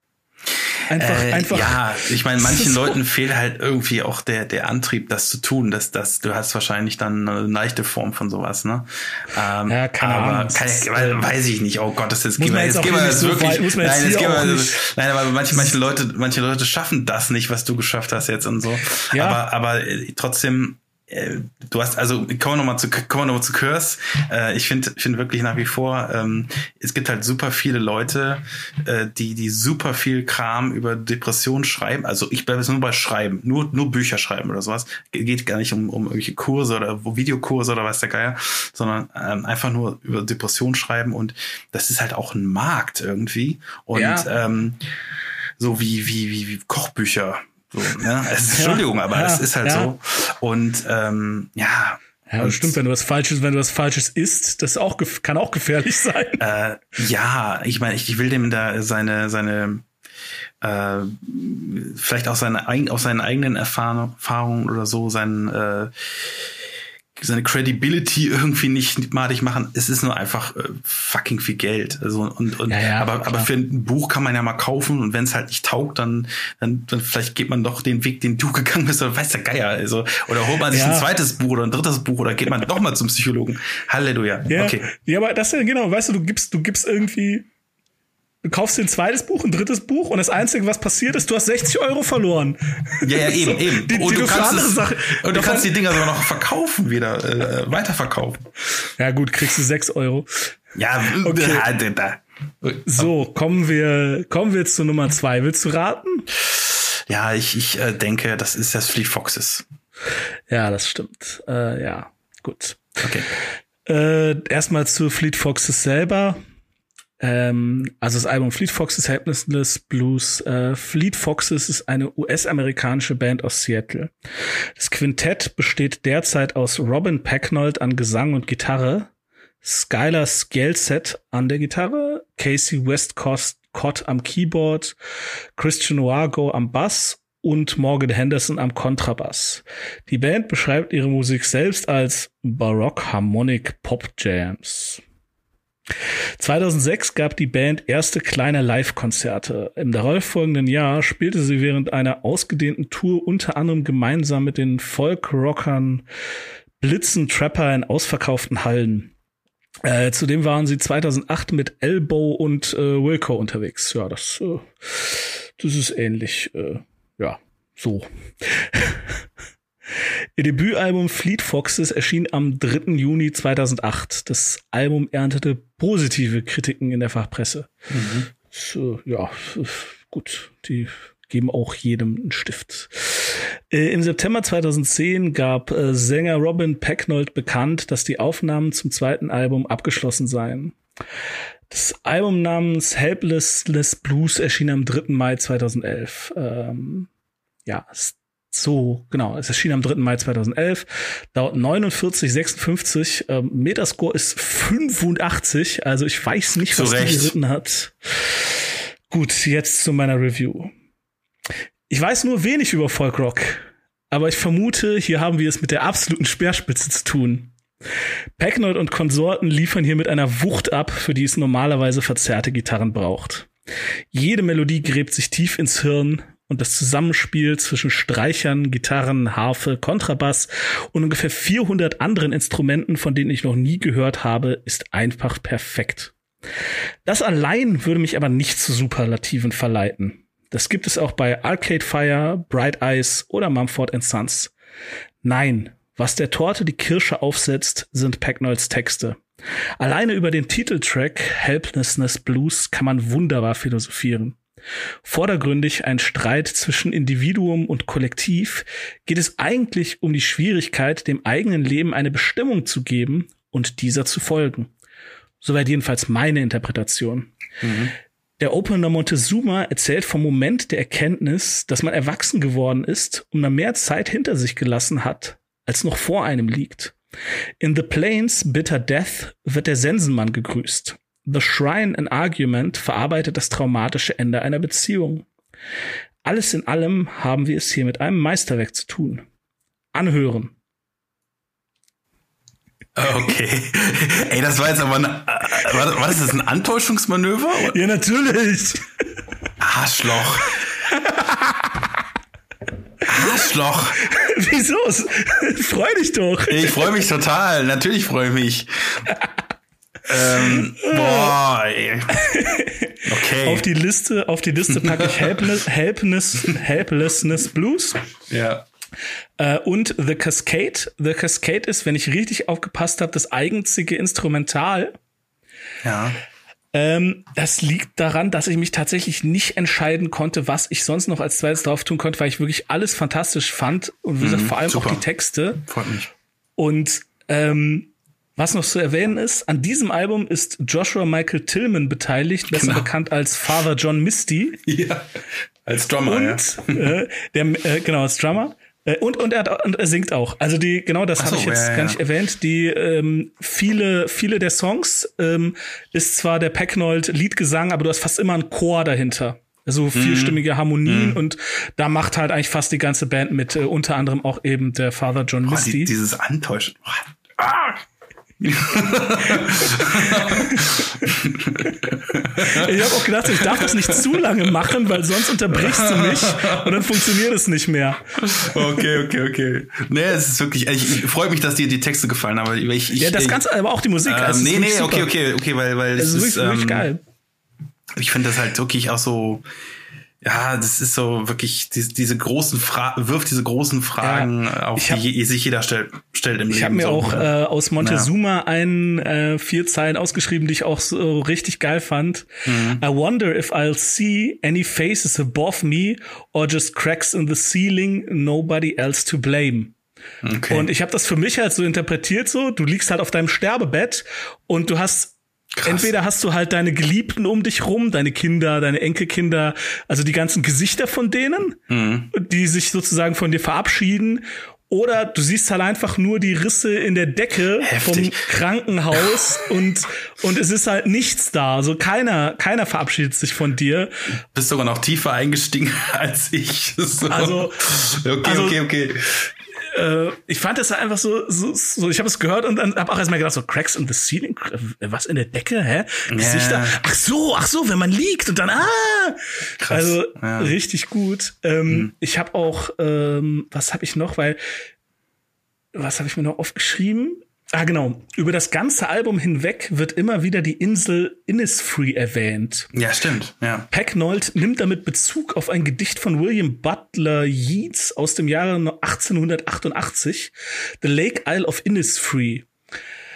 Einfach, äh, einfach. ja, ich meine, manchen (laughs) So. Leuten fehlt halt irgendwie auch der, der Antrieb, das zu tun. Das, das, du hast wahrscheinlich dann eine leichte Form von sowas, ne? Ähm, Ja, keine aber Ahnung. Kann, ist, weiß, ich nicht. Oh Gott, das ist jetzt, jetzt gehen wir jetzt so wirklich. weit- nein, jetzt gehen wir, nein, aber manche, manche Leute, manche Leute schaffen das nicht, was du geschafft hast jetzt und so. Ja. Aber, aber äh, trotzdem, du hast, also kommen wir nochmal zu, kommen wir noch mal zu Curse. Äh, ich finde finde wirklich nach wie vor, ähm, es gibt halt super viele Leute, äh, die, die super viel Kram über Depressionen schreiben. Also ich bleibe jetzt nur bei Schreiben, nur, nur Bücher schreiben oder sowas. Ge- Geht gar nicht um, um irgendwelche Kurse oder Videokurse oder was der Geier, sondern ähm, einfach nur über Depressionen schreiben und das ist halt auch ein Markt irgendwie. Und Ja. ähm, so wie, wie, wie, wie Kochbücher. So, ne? ist, Entschuldigung, aber es ist halt so. Und ähm, ja, Ja, das stimmt, wenn du was Falsches, wenn du was Falsches isst, das auch, kann auch gefährlich (laughs) sein. äh, ja, ich meine, ich will dem da seine, seine äh, vielleicht auch seine aus seinen eigenen Erfahrung, Erfahrungen oder so, seinen äh, seine Credibility irgendwie nicht madig machen. Es ist nur einfach äh, fucking viel Geld. Also und, und Ja, ja, aber, aber für ein Buch kann man ja mal kaufen und wenn es halt nicht taugt, dann, dann, dann vielleicht geht man doch den Weg, den du (laughs) gegangen bist, oder weiß der Geier. Also, oder holt man sich Ja. ein zweites Buch oder ein drittes Buch oder geht man doch mal zum Psychologen. Halleluja. Ja, Okay. ja, aber das ist ja genau, weißt du, du gibst, du gibst irgendwie, du kaufst dir ein zweites Buch, ein drittes Buch und das Einzige, was passiert ist, du hast 60 Euro verloren. Ja, ja, eben, (laughs) So, eben. Die, und die du kannst, es, Sachen. und du kannst die Dinger sogar noch verkaufen wieder, äh, weiterverkaufen. ja gut, kriegst du 6 Euro. Ja, Okay. (laughs) da, da. So, kommen wir, kommen wir zu Nummer zwei. Willst du raten? Ja, ich, ich äh, denke, das ist das Fleet Foxes. Ja, das stimmt. Äh, ja, gut. Okay. Äh, erstmal zu Fleet Foxes selber. Ähm, also das Album Fleet Foxes Happiness Blues. Äh, Fleet Foxes ist eine US-amerikanische Band aus Seattle. Das Quintett besteht derzeit aus Robin Pecknold an Gesang und Gitarre, Skylar Skelset an der Gitarre, Casey Westcott am Keyboard, Christian Wargo am Bass und Morgan Henderson am Kontrabass. Die Band beschreibt ihre Musik selbst als Baroque Harmonic Pop Jams. 2006 gab die Band erste kleine Live-Konzerte. Im darauffolgenden Jahr spielte sie während einer ausgedehnten Tour unter anderem gemeinsam mit den Folk-Rockern Blitzen Trapper in ausverkauften Hallen. Äh, zudem waren sie 2008 mit Elbow und äh, Wilco unterwegs. Ja, das, äh, das ist ähnlich. Äh, ja, so. (laughs) Ihr Debütalbum Fleet Foxes erschien am 3. Juni 2008. Das Album erntete positive Kritiken in der Fachpresse. So, ja, gut, die geben auch jedem einen Stift. Äh, Im September 2010 gab äh, Sänger Robin Pecknold bekannt, dass die Aufnahmen zum zweiten Album abgeschlossen seien. Das Album namens Helplessness Blues erschien am 3. Mai 2011. Ähm, ja, so, genau, es erschien am 3. Mai 2011, dauert 49, 56, ähm, Metascore ist 85, also ich weiß nicht, was die geritten hat. Gut, jetzt zu meiner Review. Ich weiß nur wenig über Folkrock, aber ich vermute, hier haben wir es mit der absoluten Speerspitze zu tun. Packnoid und Konsorten liefern hier mit einer Wucht ab, für die es normalerweise verzerrte Gitarren braucht. Jede Melodie gräbt sich tief ins Hirn und das Zusammenspiel zwischen Streichern, Gitarren, Harfe, Kontrabass und ungefähr 400 anderen Instrumenten, von denen ich noch nie gehört habe, ist einfach perfekt. Das allein würde mich aber nicht zu Superlativen verleiten. Das gibt es auch bei Arcade Fire, Bright Eyes oder Mumford Sons. Nein, was der Torte die Kirsche aufsetzt, sind Packnolds Texte. Alleine über den Titeltrack Helplessness Blues kann man wunderbar philosophieren. Vordergründig ein Streit zwischen Individuum und Kollektiv, geht es eigentlich um die Schwierigkeit, dem eigenen Leben eine Bestimmung zu geben und dieser zu folgen. Soweit jedenfalls meine Interpretation. Mhm. Der Opener Montezuma erzählt vom Moment der Erkenntnis, dass man erwachsen geworden ist und man mehr Zeit hinter sich gelassen hat, als noch vor einem liegt. In The Plains Bitter Death wird der Sensenmann gegrüßt. The Shrine an Argument verarbeitet das traumatische Ende einer Beziehung. Alles in allem haben wir es hier mit einem Meisterwerk zu tun. Anhören. Okay. Ey, das war jetzt aber ein, äh, war, war das jetzt ein Antäuschungsmanöver? Ja, natürlich. Arschloch. Arschloch. Wieso? Freu dich doch. Ich freue mich total. Natürlich freue ich mich. Ähm, boah, ey. (laughs) Okay. Auf die Liste, auf die Liste packe ich Helpless, (laughs) Helpless, Helplessness Blues. Ja. Äh, und The Cascade. The Cascade ist, wenn ich richtig aufgepasst habe, das eigenzige Instrumental. Ja. Ähm, das liegt daran, dass ich mich tatsächlich nicht entscheiden konnte, was ich sonst noch als zweites drauf tun konnte, weil ich wirklich alles fantastisch fand und wie gesagt, mhm, vor allem super. auch die Texte. Freut mich. Und ähm, was noch zu erwähnen ist, an diesem Album ist Joshua Michael Tillman beteiligt, besser genau. bekannt als Father John Misty. (laughs) Ja, als Drummer. Und ja. (laughs) äh, der, äh, genau, als Drummer. Äh, und, und, er hat, und er singt auch. Also die, genau das so, habe ich jetzt ja, ja. gar nicht erwähnt. Die ähm, viele, viele der Songs ähm, ist zwar der Pecknold Liedgesang, aber du hast fast immer einen Chor dahinter. Also mhm. vielstimmige Harmonien mhm. und da macht halt eigentlich fast die ganze Band mit, äh, unter anderem auch eben der Father John Misty. Die, dieses Antäuschen. Ah! (laughs) ich habe auch gedacht, ich darf das nicht zu lange machen, weil sonst unterbrichst du mich und dann funktioniert es nicht mehr. Okay, okay, okay. Nee, es ist wirklich, ich, ich freue mich, dass dir die Texte gefallen haben. Ich, ich, ja, das Ganze, aber auch die Musik. Ähm, also nee, nee, super. okay, okay, okay, weil, weil es, es ist, wirklich, ähm, wirklich geil. Ich finde das halt wirklich auch so, ja, das ist so wirklich diese, diese großen Fragen, wirft diese großen Fragen ja, auf, hab, die sich jeder stellt, stellt im ich Leben. Ich habe mir so, auch äh, aus Montezuma ja. einen äh, vier Zeilen ausgeschrieben, die ich auch so richtig geil fand. Mhm. I wonder if I'll see any faces above me or just cracks in the ceiling, nobody else to blame. Okay. Und ich habe das für mich halt so interpretiert so, du liegst halt auf deinem Sterbebett und du hast Krass. Entweder hast du halt deine Geliebten um dich rum, deine Kinder, deine Enkelkinder, also die ganzen Gesichter von denen, mhm. die sich sozusagen von dir verabschieden. Oder du siehst halt einfach nur die Risse in der Decke Heftig. vom Krankenhaus (laughs) und, und es ist halt nichts da. Also keiner, keiner verabschiedet sich von dir. Bist sogar noch tiefer eingestiegen (laughs) als ich. So. Also, okay, also, okay, okay äh, ich fand das einfach so, so, so ich habe es gehört und dann habe auch erstmal gedacht, so Cracks in the Ceiling, äh, was in der Decke, hä? Gesichter? Yeah. Ach so, ach so, wenn man liegt und dann, ah! Krass. Also ja. richtig gut. Ähm, mhm. Ich habe auch, ähm, was habe ich noch, weil, was habe ich mir noch aufgeschrieben? Ah, genau. Über das ganze Album hinweg wird immer wieder die Insel Innisfree erwähnt. Ja, stimmt. Ja. Pecknold nimmt damit Bezug auf ein Gedicht von William Butler Yeats aus dem Jahre 1888, The Lake Isle of Innisfree.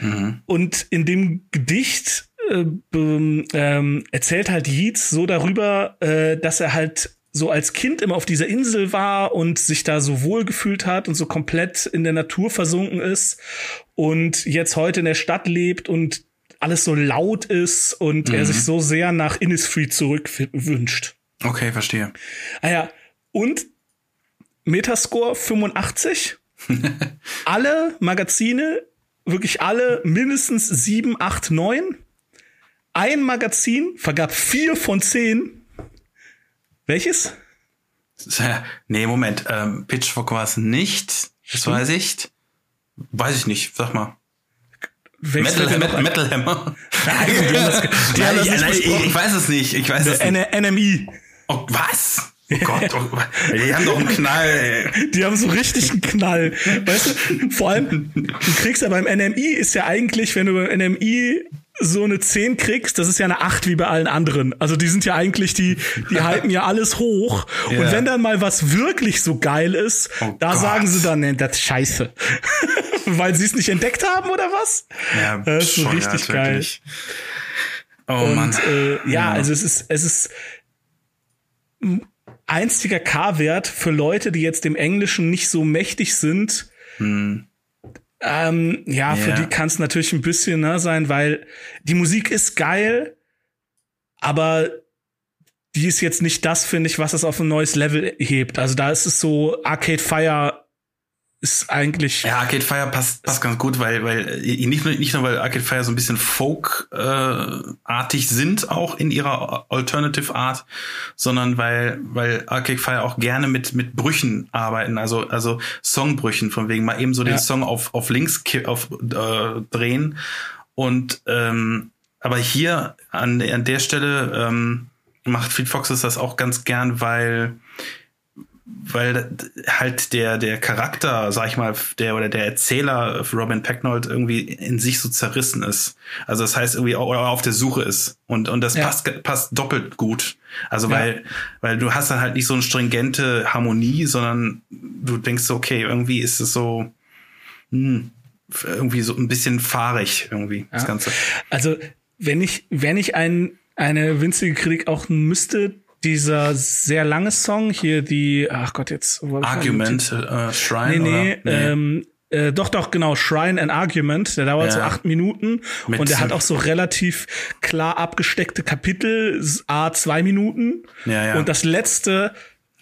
Mhm. Und in dem Gedicht äh, ähm, erzählt halt Yeats so darüber, äh, dass er halt so als Kind immer auf dieser Insel war und sich da so wohl gefühlt hat und so komplett in der Natur versunken ist und jetzt heute in der Stadt lebt und alles so laut ist und Mhm. er sich so sehr nach Innisfree zurückwünscht. Okay, verstehe. Ah ja, und Metascore 85. (laughs) alle Magazine, wirklich alle, mindestens 7, 8, 9. Ein Magazin vergab 4 von 10. Welches? (laughs) Nee, Moment. Ähm, Pitchfork war es nicht. Das weiß ich. Weiß ich nicht. Sag mal. Metal, Metal? Metal Hammer. Nein, die haben das, nicht nein, ich, ich weiß es nicht. Ich weiß es nicht. NMI. Oh, was? Oh Gott, oh, die haben doch einen Knall. Ey. Die haben so richtig einen Knall. Weißt du, vor allem, du kriegst ja beim NMI ist ja eigentlich, wenn du beim NMI so eine 10 kriegst, das ist ja eine 8 wie bei allen anderen. Also die sind ja eigentlich, die, die (laughs) halten ja alles hoch. Ja. Und wenn dann mal was wirklich so geil ist, Oh da Gott. sagen sie dann, nee, das ist scheiße. (laughs) Weil sie es nicht entdeckt haben oder was? Ja, Das ist so bescheuert, richtig geil. Oh Und Mann. äh, ja, also es ist, es ist ein einziger K-Wert für Leute, die jetzt dem Englischen nicht so mächtig sind. Ähm, ja, für Ja. die kann es natürlich ein bisschen ne, sein, weil die Musik ist geil, aber die ist jetzt nicht das, finde ich, was es auf ein neues Level hebt. Also da ist es so, Arcade Fire ist eigentlich. Ja, Arcade Fire passt, passt ganz gut, weil, weil äh, nicht nur, nicht nur weil Arcade Fire so ein bisschen Folk-artig sind, auch in ihrer Alternative Art, sondern weil, weil Arcade Fire auch gerne mit, mit Brüchen arbeiten, also, also Songbrüchen, von wegen mal eben so den Ja. Song auf, auf links auf, äh, drehen. Und ähm, aber hier an, an der Stelle ähm, macht Fleet Foxes das auch ganz gern, weil weil halt der der Charakter, sag ich mal, der oder der Erzähler Robin Pecknold irgendwie in sich so zerrissen ist. Also das heißt irgendwie auch, oder auf der Suche ist und und das Ja. passt passt doppelt gut. Also Ja. weil weil du hast dann halt nicht so eine stringente Harmonie, sondern du denkst so okay, irgendwie ist es so hm, irgendwie so ein bisschen fahrig irgendwie das Ja. ganze. Also, wenn ich, wenn ich ein, eine winzige Kritik auch müsste, dieser sehr lange Song hier, die, ach Gott, jetzt. Argument äh, Shrine Nee, nee, oder? Ähm, äh, doch, doch, genau, Shrine and Argument, der dauert Ja. so acht Minuten Mit- und der hat auch so relativ klar abgesteckte Kapitel, A, zwei Minuten. Ja, ja. Und das letzte,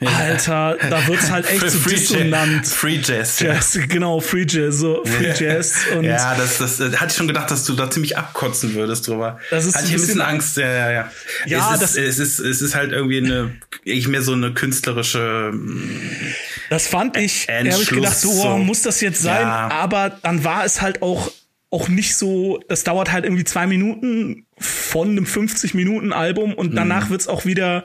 Alter, da wird's halt echt so Free dissonant. Jazz, Free Jazz. ja. Jazz, genau, Free Jazz, so Free Jazz und ja, das, das äh, hatte ich schon gedacht, dass du da ziemlich abkotzen würdest drüber. Das ist hatte ein ich ein bisschen bisschen- Angst. Ja, ja, ja. Ja, es das- ist, es ist, es ist halt irgendwie eine, ich mehr so eine künstlerische. Das fand ich, da habe ich gedacht, so, oh, so. muss das jetzt sein? Ja. Aber dann war es halt auch, auch nicht so, das dauert halt irgendwie zwei Minuten von einem 50-Minuten-Album und danach wird's auch wieder,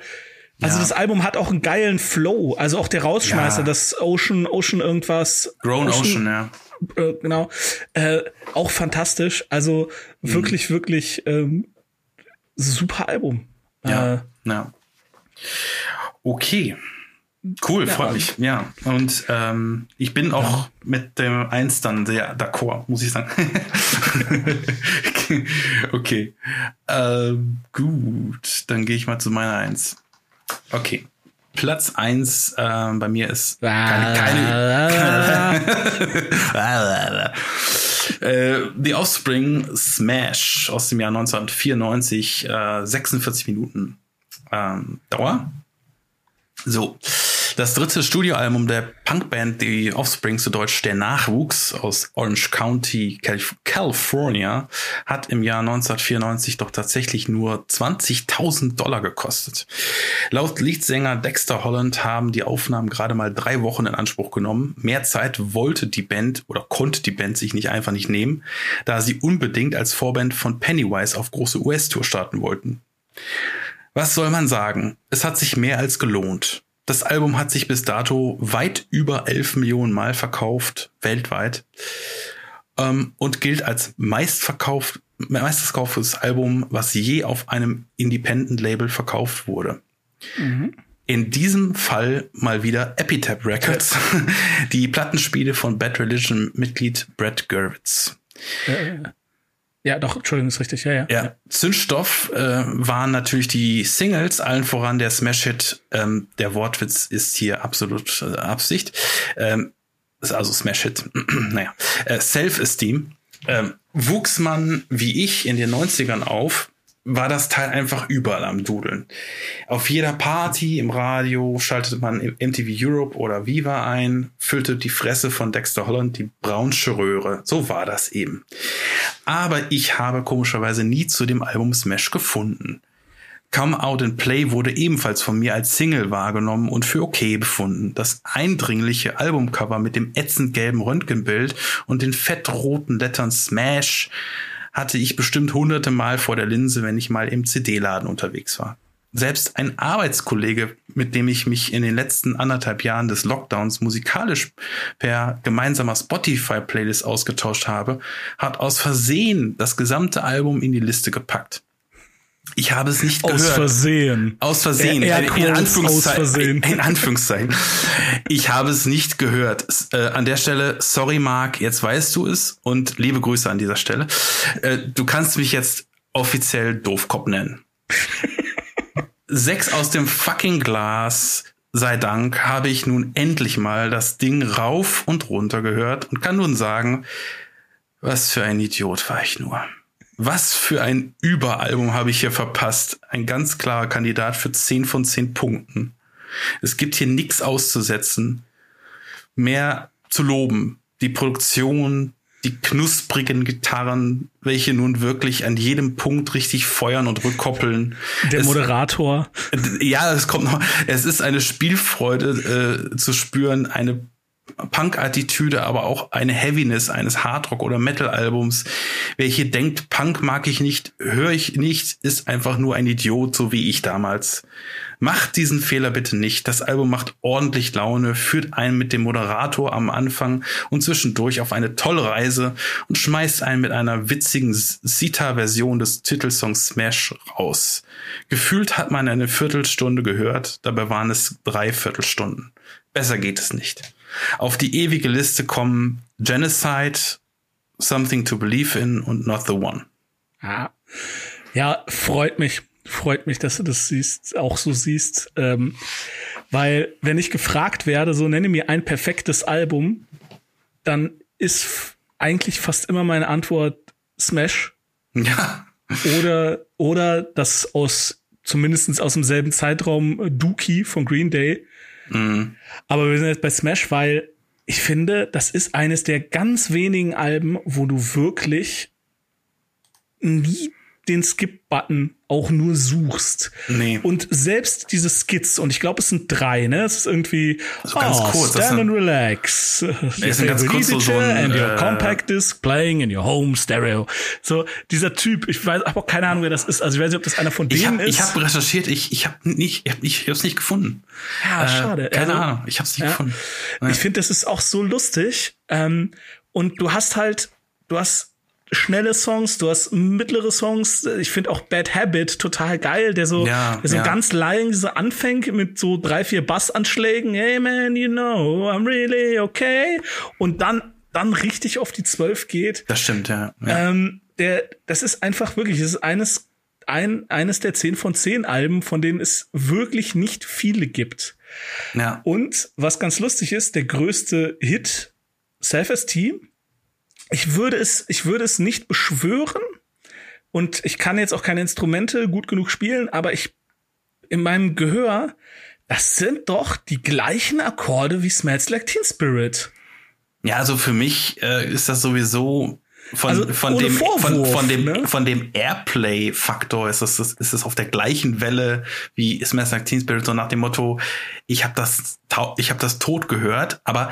also Mhm. Ja. das Album hat auch einen geilen Flow. Also auch der Rausschmeißer, Ja. das Ocean, Ocean irgendwas. Grown Ocean, ja. äh, genau. Äh, auch fantastisch. Also Mhm. wirklich, wirklich ähm, super Album. Ja. Äh, ja. Okay. Cool, freut mich. Ja. Und ähm, ich bin auch mit dem Eins dann sehr d'accord, muss ich sagen. (laughs) okay. Ähm, gut, dann gehe ich mal zu meiner Eins. Okay. Platz eins ähm, bei mir ist keine, keine, (laughs) äh, The Offspring Smash aus dem Jahr 1994, äh, 46 Minuten ähm, Dauer. So, das dritte Studioalbum der Punkband The Offspring, zu Deutsch der Nachwuchs aus Orange County, Calif California, hat im Jahr 1994 doch tatsächlich nur 20.000 Dollar gekostet. Laut Liedsänger Dexter Holland haben die Aufnahmen gerade mal drei Wochen in Anspruch genommen. Mehr Zeit wollte die Band oder konnte die Band sich nicht einfach nicht nehmen, da sie unbedingt als Vorband von Pennywise auf große US-Tour starten wollten. Was soll man sagen? Es hat sich mehr als gelohnt. Das Album hat sich bis dato weit über 11 Millionen Mal verkauft, weltweit, ähm, und gilt als meistverkauft, meistverkauftes Album, was je auf einem Independent-Label verkauft wurde. In diesem Fall mal wieder Epitaph Records, (laughs) die Plattenspiele von Bad Religion-Mitglied Brett Gurwitz. ja, doch, Entschuldigung, ist richtig, ja, ja. Ja, Zündstoff äh, waren natürlich die Singles, allen voran der Smash-Hit. Ähm, der Wortwitz ist hier absolut äh, Absicht. Ähm, ist also Smash-Hit. (clears throat) naja, äh, Self-Esteem. ähm, wuchs man wie ich in den 90ern auf, war das Teil einfach überall am Dudeln. Auf jeder Party im Radio schaltete man MTV Europe oder Viva ein, füllte die Fresse von Dexter Holland die braunsche Röhre. So war das eben. Aber ich habe komischerweise nie zu dem Album Smash gefunden. Come Out and Play wurde ebenfalls von mir als Single wahrgenommen und für okay befunden. Das eindringliche Albumcover mit dem ätzend gelben Röntgenbild und den fettroten Lettern Smash hatte ich bestimmt hunderte Mal vor der Linse, wenn ich mal im CD-Laden unterwegs war. Selbst ein Arbeitskollege, mit dem ich mich in den letzten anderthalb Jahren des Lockdowns musikalisch per gemeinsamer Spotify-Playlist ausgetauscht habe, hat aus Versehen das gesamte Album in die Liste gepackt. Ich habe es nicht aus gehört. Versehen. Aus Versehen. Er, in, er Anführungszeichen, aus Versehen. in Anführungszeichen. Ich habe es nicht gehört. Äh, an der Stelle, sorry Mark, jetzt weißt du es und liebe Grüße an dieser Stelle. Äh, du kannst mich jetzt offiziell Doofkopf nennen. (laughs) Sechs aus dem fucking Glas, sei Dank, habe ich nun endlich mal das Ding rauf und runter gehört und kann nun sagen, was für ein Idiot war ich nur. Was für ein Überalbum habe ich hier verpasst. Ein ganz klarer Kandidat für 10 von 10 Punkten. Es gibt hier nichts auszusetzen, mehr zu loben. Die Produktion, die knusprigen Gitarren, welche nun wirklich an jedem Punkt richtig feuern und rückkoppeln. Der es, Moderator. Ja, es kommt noch. Es ist eine Spielfreude äh, zu spüren, eine Punk-Attitüde, aber auch eine Heaviness eines Hardrock- oder Metal-Albums. Wer hier denkt, Punk mag ich nicht, höre ich nicht, ist einfach nur ein Idiot, so wie ich damals. Macht diesen Fehler bitte nicht. Das Album macht ordentlich Laune, führt einen mit dem Moderator am Anfang und zwischendurch auf eine tolle Reise und schmeißt einen mit einer witzigen Sita-Version des Titelsongs Smash raus. Gefühlt hat man eine Viertelstunde gehört, dabei waren es drei Viertelstunden. Besser geht es nicht. Auf die ewige Liste kommen Genocide, Something to Believe in und Not the One. Ja, ja freut mich. Freut mich, dass du das siehst, auch so siehst. Ähm, weil, wenn ich gefragt werde, so nenne mir ein perfektes Album, dann ist eigentlich fast immer meine Antwort Smash. Ja. Oder, oder das aus, zumindestens aus demselben Zeitraum Dookie von Green Day. Mhm. Aber wir sind jetzt bei Smash, weil ich finde, das ist eines der ganz wenigen Alben, wo du wirklich nie den Skip-Button auch nur suchst. Nee. Und selbst diese Skits, und ich glaube, es sind drei, ne? Es ist irgendwie also ganz oh, kurz, stand and relax. ist ein ganz kurz so, so ein, and your äh, compact disc playing in your home stereo. So, dieser Typ, ich weiß, habe auch keine Ahnung, wer das ist. Also ich weiß nicht, ob das einer von Ich denen habe ist. ich hab recherchiert, ich, ich habe nicht, ich hab, ich hab's nicht gefunden. ja, Äh, schade. Keine Also, Ahnung, ich habe es nicht ja. gefunden. Ich finde, das ist auch so lustig. Ähm, und du hast halt, du hast schnelle Songs, du hast mittlere Songs. Ich finde auch Bad Habit total geil, der so, Ja, der so ja. ganz leise anfängt mit so drei, vier Bassanschlägen. Hey man, you know, I'm really okay. Und dann, dann richtig auf die Zwölf geht. Das stimmt, ja. ja. Ähm, der, das ist einfach wirklich, das ist eines, ein, eines der zehn von zehn Alben, von denen es wirklich nicht viele gibt. ja. Und was ganz lustig ist, der größte Hit, Self-Esteem. Ich würde es, ich würde es nicht beschwören. Und ich kann jetzt auch keine Instrumente gut genug spielen, aber ich, in meinem Gehör, das sind doch die gleichen Akkorde wie Smells Like Teen Spirit. Ja, also für mich äh, ist das sowieso von, Also von, dem, von, Vorwurf, von dem ne? von dem Airplay-Faktor ist das, das ist es auf der gleichen Welle wie Smash Like Teen Spirit, so nach dem Motto, ich habe das ich habe das tot gehört, aber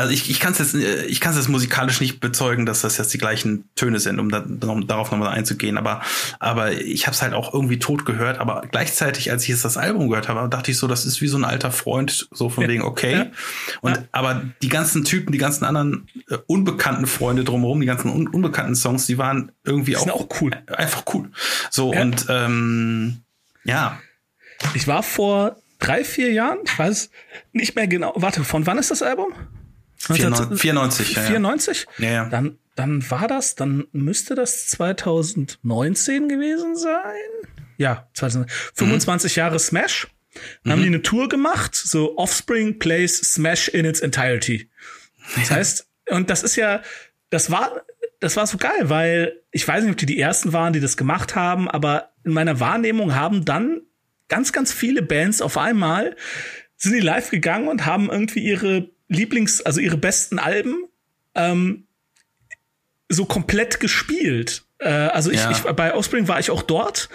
also ich, ich kann es jetzt, äh, ich kann es jetzt musikalisch nicht bezeugen, dass das jetzt die gleichen Töne sind, um, da, um darauf nochmal einzugehen. Aber, aber ich habe es halt auch irgendwie tot gehört. Aber gleichzeitig, als ich jetzt das Album gehört habe, dachte ich so, das ist wie so ein alter Freund, so von wegen okay. Ja. Und Ja. aber die ganzen Typen, die ganzen anderen äh, unbekannten Freunde drumherum, die ganzen un unbekannten Songs, die waren irgendwie auch, auch cool. einfach cool. So Ja. und ähm, ja, Ich war vor drei, vier Jahren, ich weiß nicht mehr genau. Warte, von wann ist das Album? 94, 94 ja, ja. 94? Ja, ja. Dann, dann war das, dann müsste das 2019 gewesen sein. Ja, 2000, 25 Jahre Smash. Dann haben die eine Tour gemacht, so Offspring plays Smash in its entirety. Das heißt, und das ist ja, das war, das war so geil, weil ich weiß nicht, ob die die ersten waren, die das gemacht haben, aber in meiner Wahrnehmung haben dann ganz, ganz viele Bands auf einmal sind die live gegangen und haben irgendwie ihre Lieblings-, also ihre besten Alben ähm, so komplett gespielt. Äh, also ich, Ja. ich bei Offspring war ich auch dort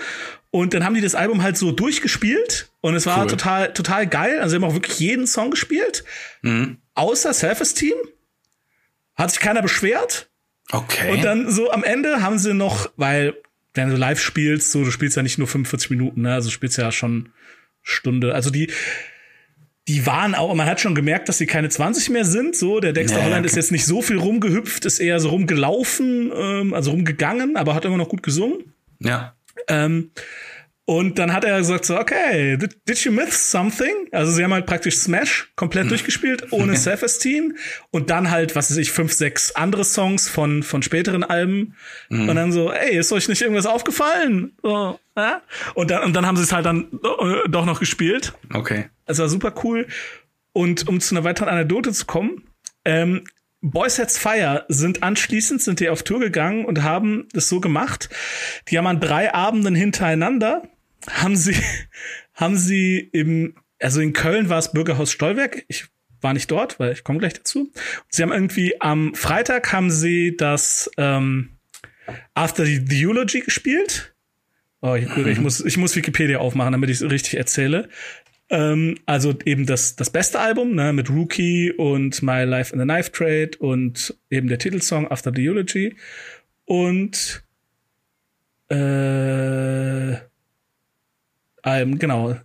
und dann haben die das Album halt so durchgespielt und es war Cool. total total geil. Also sie haben auch wirklich jeden Song gespielt, Mhm. außer Self-Esteem. Hat sich keiner beschwert. Okay. Und dann so am Ende haben sie noch, weil wenn du live spielst, so du spielst ja nicht nur 45 Minuten, ne? Also du spielst ja schon Stunde. Also die die waren auch, man hat schon gemerkt, dass sie keine 20 mehr sind. So, der Dexter Ja, ja, Holland ist jetzt nicht so viel rumgehüpft, ist eher so rumgelaufen, ähm, also rumgegangen, aber hat immer noch gut gesungen. ja. Ähm, und dann hat er gesagt so, okay, did, did you miss something? Also sie haben halt praktisch Smash komplett durchgespielt, ohne Self-Esteem. Und dann halt, was weiß ich, fünf, sechs andere Songs von, von späteren Alben. Und dann so, ey, ist euch nicht irgendwas aufgefallen? So, ja? Und dann, und dann haben sie es halt dann äh, doch noch gespielt. Okay. Es war super cool. Und um zu einer weiteren Anekdote zu kommen, ähm, Boys Sets Fire sind anschließend sind die auf Tour gegangen und haben das so gemacht. Die haben an drei Abenden hintereinander haben sie haben sie im also in Köln war es Bürgerhaus Stolberg. Ich war nicht dort, weil ich komme gleich dazu. Sie haben irgendwie am Freitag haben sie das ähm, After the, the Eulogy gespielt. Oh, ich, ich muss ich muss Wikipedia aufmachen, damit ich es richtig erzähle. Ähm, also eben das, das beste Album, ne, mit Rookie und My Life in the Knife Trade und eben der Titelsong After the Eulogy. Und äh, Alben, genau,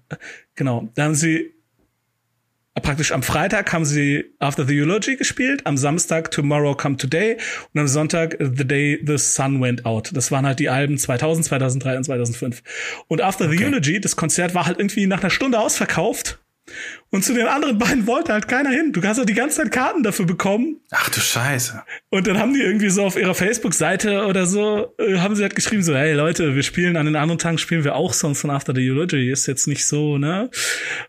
genau. Da haben sie praktisch am Freitag haben sie After the Eulogy gespielt, am Samstag Tomorrow Come Today und am Sonntag The Day the Sun Went Out. Das waren halt die Alben 2000, 2003 und 2005. Und After the Okay. Eulogy, das Konzert war halt irgendwie nach einer Stunde ausverkauft. Und zu den anderen beiden wollte halt keiner hin. Du hast halt die ganze Zeit Karten dafür bekommen. Ach du Scheiße. Und dann haben die irgendwie so auf ihrer Facebook-Seite oder so, äh, haben sie halt geschrieben so, hey Leute, wir spielen an den anderen Tagen spielen wir auch Songs von After the Eulogy. Ist jetzt nicht so, ne?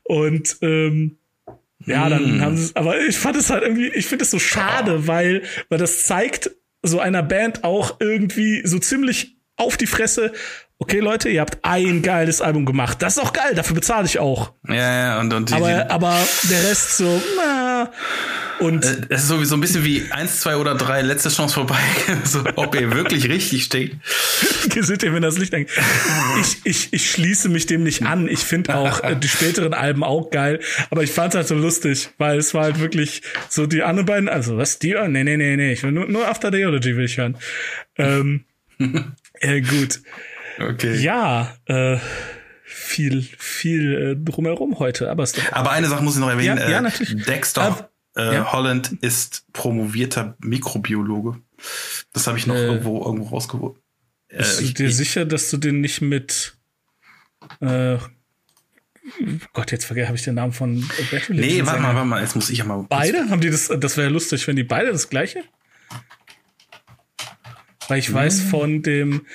Und ähm, ja, dann Mm. haben sie es, aber ich fand es halt irgendwie, ich finde es so schade, weil, weil das zeigt so einer Band auch irgendwie so ziemlich auf die Fresse, okay Leute, ihr habt ein geiles Album gemacht. Das ist auch geil, dafür bezahle ich auch. Ja, ja, und, und die, Aber, die, aber der Rest so, na, und äh, es ist sowieso ein bisschen wie eins, zwei oder drei, letzte Chance vorbei. (laughs) so, ob ihr wirklich richtig steht. (laughs) Seht ihr, wenn das Licht angeht. Ich, ich, ich schließe mich dem nicht an. Ich finde auch äh, die späteren Alben auch geil. Aber ich fand es halt so lustig, weil es war halt wirklich so die anderen beiden, also was die? Oh, nee, nee, nee, nee. Ich will nur, nur After the Eulogy will ich hören. Ähm, (laughs) äh, gut. Okay. Ja, äh, viel, viel äh, drumherum heute, aber Aber eine Sache muss ich noch erwähnen. Ja, ja, äh, natürlich. Dexter äh, ja. Holland ist promovierter Mikrobiologe. Das habe ich noch Äh, irgendwo, irgendwo rausgeholt. Äh, Bist du dir ich- sicher, dass du den nicht mit Gott, jetzt vergesse habe ich den Namen von Bad Religion nee, warte mal, warte mal, jetzt muss ich ja mal. Beide? Haben die das? Das wäre lustig, wenn die beide das gleiche? Weil ich weiß von dem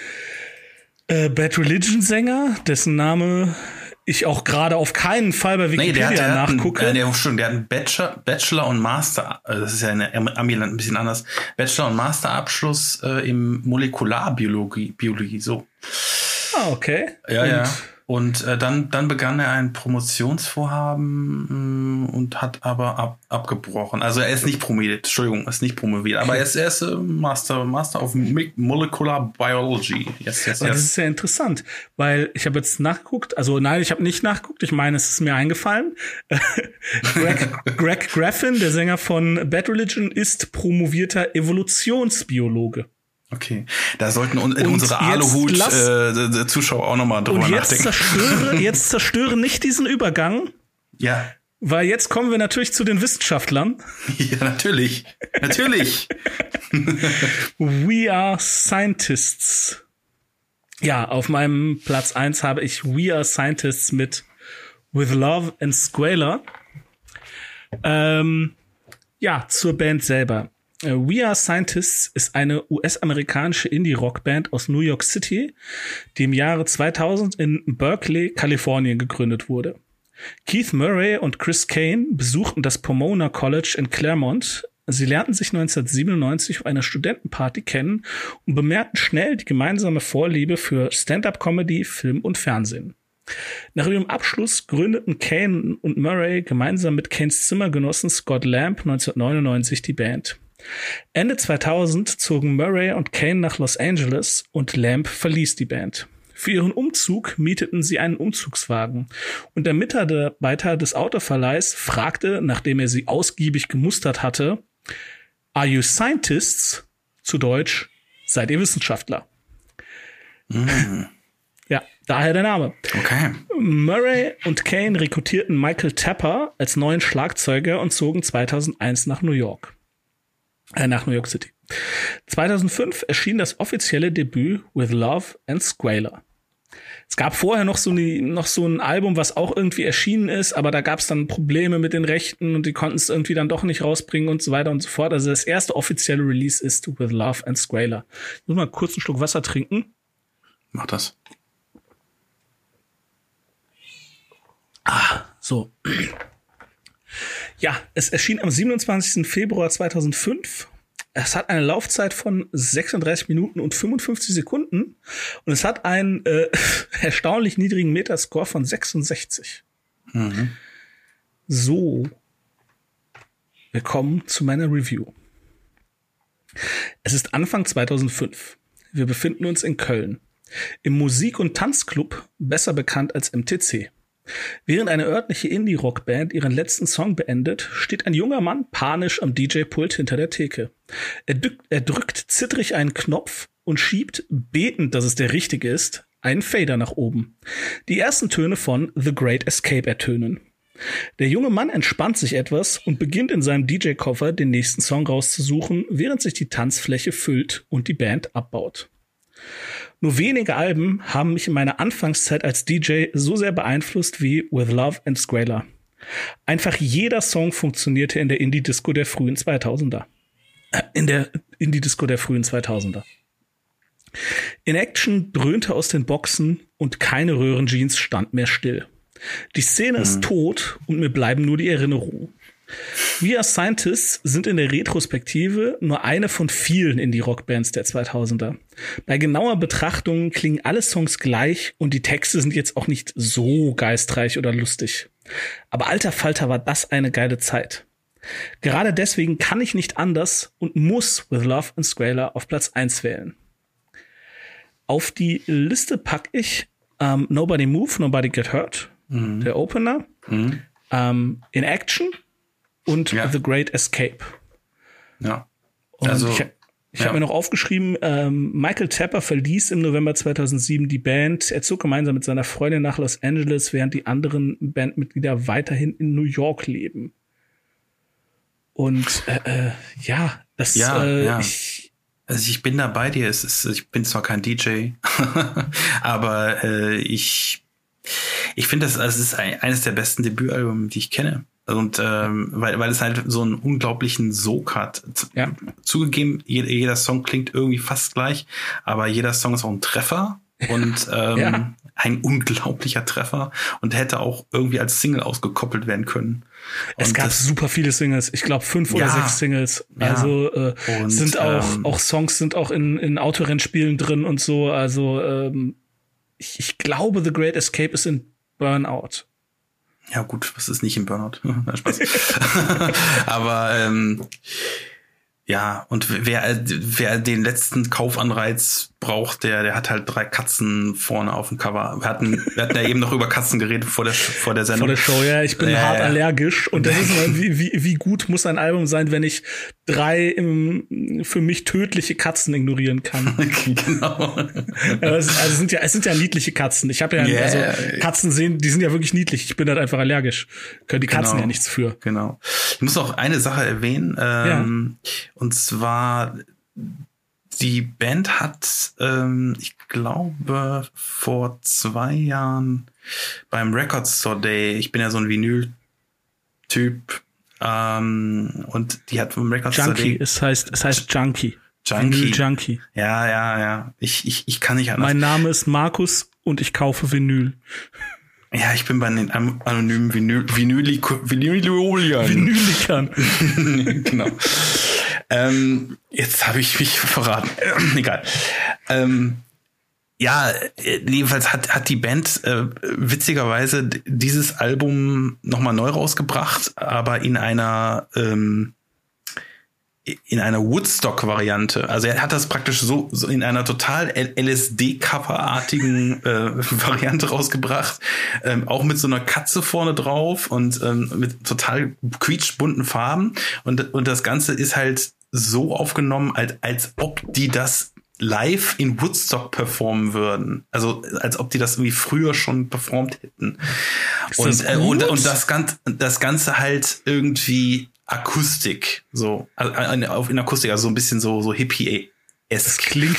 äh, Bad Religion Sänger, dessen Name ich auch gerade auf keinen Fall bei Nee, Wikipedia der hat, der hat, einen, nachgucke. äh, der, stimmt, der hat einen Bachelor, Bachelor und Master, äh, das ist ja in Amiland ein bisschen anders, Bachelor und Masterabschluss äh, im Molekularbiologie, Biologie, so. ah, okay. Ja, Und ja. Und äh, dann, dann begann er ein Promotionsvorhaben mh, und hat aber ab, abgebrochen. Also er ist nicht promoviert, Entschuldigung, er ist nicht promoviert, aber er ist, er ist äh, Master, Master of Molecular Biology. Yes, yes, Aber das yes. ist sehr interessant, weil ich habe jetzt nachgeguckt, also nein, ich habe nicht nachgeguckt, ich meine, es ist mir eingefallen. (laughs) Greg, Greg Graffin, der Sänger von Bad Religion, ist promovierter Evolutionsbiologe. Okay, da sollten un in unsere jetzt Aluhut lass- äh, auch nochmal drüber Und jetzt nachdenken. zerstöre, (laughs) jetzt zerstöre nicht diesen Übergang, Ja. weil jetzt kommen wir natürlich zu den Wissenschaftlern. (laughs) ja, natürlich. Natürlich. We are Scientists. Ja, auf meinem Platz eins habe ich We are Scientists mit With Love and Squaler. Ähm, ja, zur Band selber. Äh, We Are Scientists ist eine US-amerikanische Indie-Rock-Band aus New York City, die im Jahre 2000 in Berkeley, Kalifornien gegründet wurde. Keith Murray und Chris Kane besuchten das Pomona College in Claremont Sie lernten sich 1997 auf einer Studentenparty kennen und bemerkten schnell die gemeinsame Vorliebe für Stand-up-Comedy, Film und Fernsehen. Nach ihrem Abschluss gründeten Kane und Murray gemeinsam mit Kanes Zimmergenossen Scott Lamb 1999 die Band. Ende 2000 zogen Murray und Kane nach Los Angeles und Lamb verließ die Band. Für ihren Umzug mieteten sie einen Umzugswagen und der Mitarbeiter des Autoverleihs fragte, nachdem er sie ausgiebig gemustert hatte, Are you scientists? Zu Deutsch, seid ihr Wissenschaftler? Mhm. (laughs) Ja, daher der Name. Okay. Murray und Kane rekrutierten Michael Tapper als neuen Schlagzeuger und zogen 2001 nach New York. Äh, nach New York City. 2005 erschien das offizielle Debüt With Love and Squaler. Es gab vorher noch so, eine, noch so ein Album, was auch irgendwie erschienen ist, aber da gab es dann Probleme mit den Rechten und die konnten es irgendwie dann doch nicht rausbringen und so weiter und so fort. Also das erste offizielle Release ist With Love and Squaler. Ich muss mal kurz einen Schluck Wasser trinken. Mach das. Ah, so. Ja, es erschien am 27. Februar 2005. Es hat eine Laufzeit von 36 Minuten und 55 Sekunden und es hat einen äh, (laughs) erstaunlich niedrigen Metascore von 66. Mhm. So, wir kommen zu meiner Review. Es ist Anfang 2005. Wir befinden uns in Köln. Im Musik- und Tanzclub, besser bekannt als MTC. Während eine örtliche Indie-Rock-Band ihren letzten Song beendet, steht ein junger Mann panisch am DJ-Pult hinter der Theke. Er, drückt, er drückt zittrig einen Knopf und schiebt, betend, dass es der richtige ist, einen Fader nach oben. Die ersten Töne von The Great Escape ertönen. Der junge Mann entspannt sich etwas und beginnt in seinem DJ-Koffer den nächsten Song rauszusuchen, während sich die Tanzfläche füllt und die Band abbaut. Nur wenige Alben haben mich in meiner Anfangszeit als DJ so sehr beeinflusst wie With Love and Squaler. Einfach jeder Song funktionierte in der Indie-Disco der frühen 2000er. Äh, in der Indie-Disco der frühen 2000er. In Action dröhnte aus den Boxen und keine Röhrenjeans stand mehr still. Die Szene mhm. ist tot und mir bleiben nur die Erinnerungen. We Are Scientists sind in der Retrospektive nur eine von vielen Indie-Rock-Bands der 2000er. Bei genauer Betrachtung klingen alle Songs gleich und die Texte sind jetzt auch nicht so geistreich oder lustig. Aber alter Falter war das eine geile Zeit. Gerade deswegen kann ich nicht anders und muss With Love and Squaler auf Platz 1 wählen. Auf die Liste pack ich ähm, Nobody Move, Nobody Get Hurt, mhm. der Opener, mhm. ähm, In Action, und ja. The Great Escape. Ja. Und also, ich, ich ja. habe mir noch aufgeschrieben, ähm, Michael Tapper verließ im November 2007 die Band. Er zog gemeinsam mit seiner Freundin nach Los Angeles, während die anderen Bandmitglieder weiterhin in New York leben. Und äh, äh, ja, das ja, äh, ja. Ich, also ich bin da bei dir. Es ist, ich bin zwar kein DJ, (laughs) aber äh, ich ich finde, das, das ist eines der besten Debütalben, die ich kenne. Und ähm, weil, weil es halt so einen unglaublichen Sog hat. Ja. Zugegeben, jeder, jeder Song klingt irgendwie fast gleich, aber jeder Song ist auch ein Treffer und ähm, ja. ein unglaublicher Treffer und hätte auch irgendwie als Single ausgekoppelt werden können. Es und gab das, super viele Singles, ich glaube fünf Ja. oder sechs Singles. Ja. Also äh, Und, sind auch ähm, auch Songs sind auch in in Autorennspielen drin und so. Also ähm, ich, ich glaube, The Great Escape ist in Burnout. Ja gut, was ist nicht im Burnout? (laughs) Spaß. (laughs) Aber ähm, ja, und wer, wer den letzten Kaufanreiz braucht, der, der hat halt drei Katzen vorne auf dem Cover. Wir hatten, wir hatten ja eben noch über Katzen geredet vor der, vor der Vor Sendung. der Show, ja, ich bin Ja, hart ja. allergisch und das ist mal, wie, wie, wie gut muss ein Album sein, wenn ich drei im, für mich tödliche Katzen ignorieren kann. (laughs) genau. Ja, es, also es sind ja, es sind ja niedliche Katzen. Ich habe ja, Yeah. also Katzen sehen, die sind ja wirklich niedlich. Ich bin halt einfach allergisch. Können die Katzen Genau. ja nichts für. Genau. Ich muss noch eine Sache erwähnen. Ähm, Und zwar, die Band hat, ähm, ich glaube, vor zwei Jahren beim Record Store Day, ich bin ja so ein Vinyl-Typ, ähm, und die hat beim Record Store Junkie, Day. es heißt, es heißt Junkie. Junkie. Vinyl Junkie. Ja, ja, ja. Ich, ich, ich kann nicht anders. Mein Name ist Markus und ich kaufe Vinyl. Ja, ich bin bei den an- anonymen Vinyl Vinyli Vinylioliern. Vinylikern. (laughs) genau. Ähm, jetzt habe ich mich (laughs) verraten. (clears throat) Egal. Ähm, ja, äh, jedenfalls hat, hat die Band äh, witzigerweise dieses Album nochmal neu rausgebracht, aber in einer ähm, in einer Woodstock-Variante. Also er hat das praktisch so, so in einer total LSD-Cover-artigen äh, (laughs) Variante rausgebracht. Ähm, auch mit so einer Katze vorne drauf und ähm, mit total quietschbunten Farben. Und, und das Ganze ist halt so aufgenommen, als, als ob die das live in Woodstock performen würden. Also als ob die das irgendwie früher schon performt hätten. Und, das äh, und, und das Ganze, das Ganze halt irgendwie Akustik, so also in Akustik, also so ein bisschen so so hippie Das klingt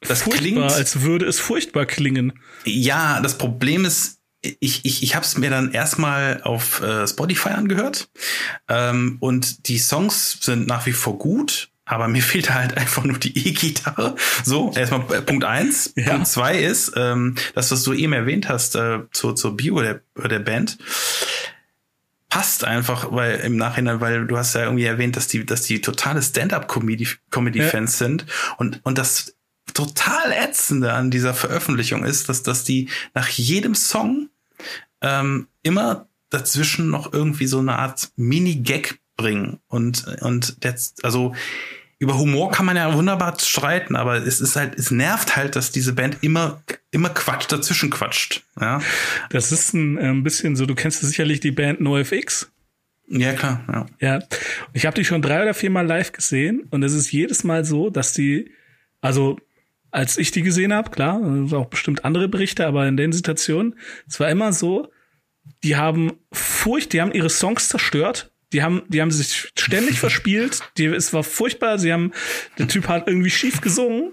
Das furchtbar, klingt- als würde es furchtbar klingen. Ja, das Problem ist, ich, ich, ich habe es mir dann erstmal auf äh, Spotify angehört ähm, und die Songs sind nach wie vor gut, aber mir (laughs) fehlt halt einfach nur die E-Gitarre. So, erstmal äh, Punkt eins. Ja. Punkt zwei ist, ähm, das, was du eben erwähnt hast äh, zur, zur Bio der, der Band, passt einfach, weil im Nachhinein, weil du hast ja irgendwie erwähnt, dass die, dass die totale Stand-up-Comedy-Comedy-Fans sind und, und das total ätzende an dieser Veröffentlichung ist, dass, dass die nach jedem Song ähm, immer dazwischen noch irgendwie so eine Art Mini-Gag bringen. Und, und jetzt, also über Humor kann man ja wunderbar streiten, aber es ist halt, es nervt halt, dass diese Band immer, immer Quatsch dazwischen quatscht. Ja, Das ist ein, äh, ein bisschen so, du kennst sicherlich die Band NoFX. ja klar. Ja. Ja, ich habe die schon drei oder viermal live gesehen und es ist jedes Mal so, dass die, also als ich die gesehen habe, klar, auch bestimmt andere Berichte, aber in den Situationen, es war immer so, die haben Furcht, die haben ihre Songs zerstört, die haben, die haben sich ständig (laughs) verspielt, die, es war furchtbar, sie haben, der Typ hat irgendwie schief gesungen.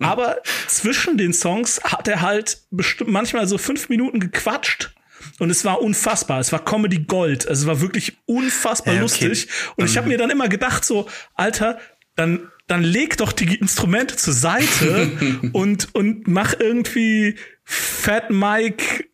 Aber zwischen den Songs hat er halt bestimmt manchmal so fünf Minuten gequatscht und es war unfassbar. Es war Comedy Gold. Also es war wirklich unfassbar Ja, okay. lustig. Und ich habe mir dann immer gedacht, so, Alter, dann, dann leg doch die Instrumente zur Seite (laughs) und, und mach irgendwie Fat Mike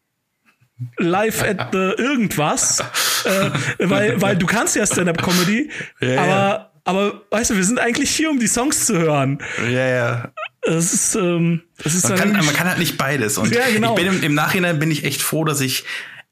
live at the irgendwas. äh, weil, weil du kannst ja Stand-Up-Comedy, Ja, aber, aber weißt du, wir sind eigentlich hier, um die Songs zu hören. Ja, ja. Das ist, ähm, das ist Man kann, man kann halt nicht beides. Und Ja, genau. ich bin im, im Nachhinein bin ich echt froh, dass ich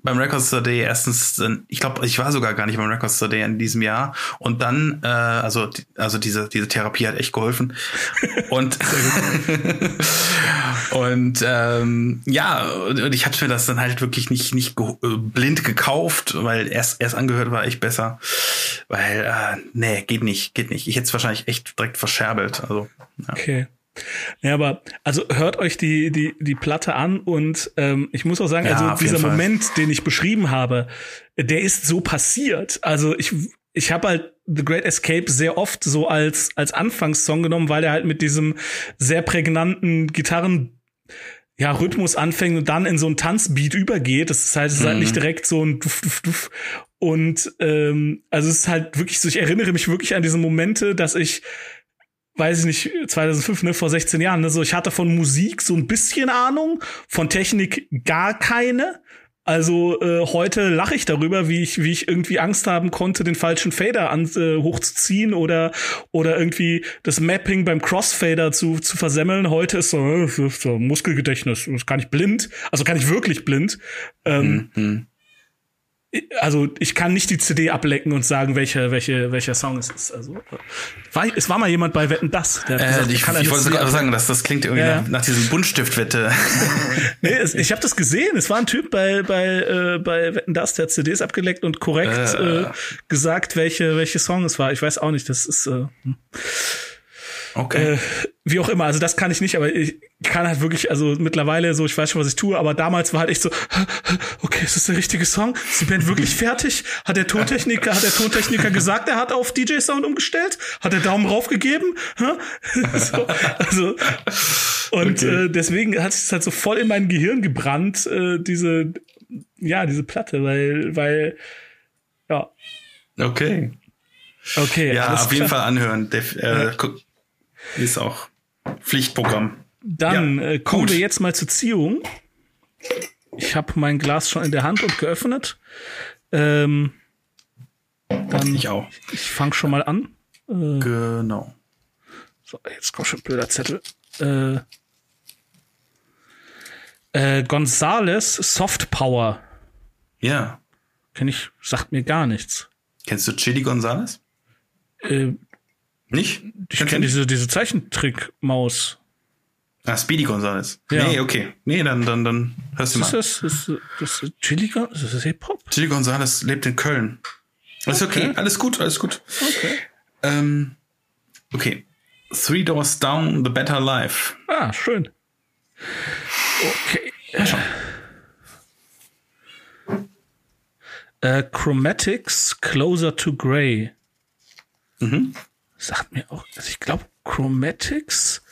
beim Records Day erstens, ich glaube, ich war sogar gar nicht beim Records Day in diesem Jahr. Und dann, äh, also, also diese, diese Therapie hat echt geholfen. (laughs) Und, (laughs) und ähm, ja, und ich habe mir das dann halt wirklich nicht, nicht ge äh, blind gekauft, weil erst, erst angehört war echt besser. Weil, äh, nee, geht nicht, geht nicht. Ich hätte es wahrscheinlich echt direkt verscherbelt. Also, ja. Okay. Ja, aber also hört euch die die die Platte an und ähm, ich muss auch sagen, Ja, also dieser. Moment, den ich beschrieben habe, der ist so passiert. Also ich ich habe halt The Great Escape sehr oft so als als Anfangssong genommen, weil er halt mit diesem sehr prägnanten Gitarren ja, Rhythmus anfängt und dann in so ein Tanzbeat übergeht. Das ist halt, es ist halt nicht direkt so ein Duff, Duff, Duff. Und ähm, also es ist halt wirklich so, ich erinnere mich wirklich an diese Momente, dass ich weiß ich nicht, 2005, ne, vor 16 Jahren, ne, so ich hatte von Musik so ein bisschen Ahnung, von Technik gar keine. Also äh, heute lache ich darüber, wie ich wie ich irgendwie Angst haben konnte, den falschen Fader an, äh, hochzuziehen oder oder irgendwie das Mapping beim Crossfader zu zu versemmeln. Heute ist so, äh, so Muskelgedächtnis, das kann ich blind, also kann ich wirklich blind. Ähm, Mhm. Also ich kann nicht die CD ablecken und sagen, welche, welche, welcher Song es ist. Also war, es war mal jemand bei Wetten das, der hat Äh, gesagt, ich, kann ich wollte CD sogar sagen, dass das klingt irgendwie Ja. nach, nach diesem Buntstiftwette. (laughs) Nee, es, ich habe das gesehen. Es war ein Typ bei bei äh, bei Wetten das, der hat CDs abgeleckt und korrekt Äh. äh, gesagt, welche welche Song es war. Ich weiß auch nicht. Das ist äh, Okay. äh, wie auch immer. Also das kann ich nicht, aber ich kann halt wirklich, also mittlerweile so, ich weiß schon, was ich tue, aber damals war halt echt so, (laughs) okay, ist das der richtige Song? Ist die Band wirklich (laughs) fertig? Hat der Tontechniker, hat der Tontechniker gesagt, er hat auf DJ Sound umgestellt? Hat er Daumen rauf gegeben? Hä? (laughs) so, also und Okay. äh, deswegen hat es halt so voll in mein Gehirn gebrannt, äh, diese, ja, diese Platte, weil, weil, ja, Okay. okay. Ja, auf jeden klar. Fall anhören. Der, äh, guck, ist auch Pflichtprogramm. Dann Ja, äh, kommen gut. wir jetzt mal zur Ziehung. ich habe mein Glas schon in der Hand und geöffnet. Ähm, dann Ich auch. ich fange schon mal an. Äh, Genau. so, jetzt kommt schon ein blöder Zettel. Äh, äh, Gonzales Soft Power. Ja. Kenn ich, sagt mir gar nichts. Kennst du Chili Gonzales? Äh, Nicht? ich kenne diese, diese Zeichentrick-Maus. Ah, Speedy Gonzales. Ja. Nee, okay. Nee, dann, dann, dann hörst du Ist mal. das, ist das ist Chili? Ist das Hip-Hop? Chili Gonzales lebt in Köln. Ist okay. Okay. Alles gut, alles gut. Okay. Ähm, okay. Three Doors Down, The Better Life. Ah, schön. Okay. Äh, Chromatics Closer to Grey. Mhm. Sagt mir auch, also ich glaube Chromatics.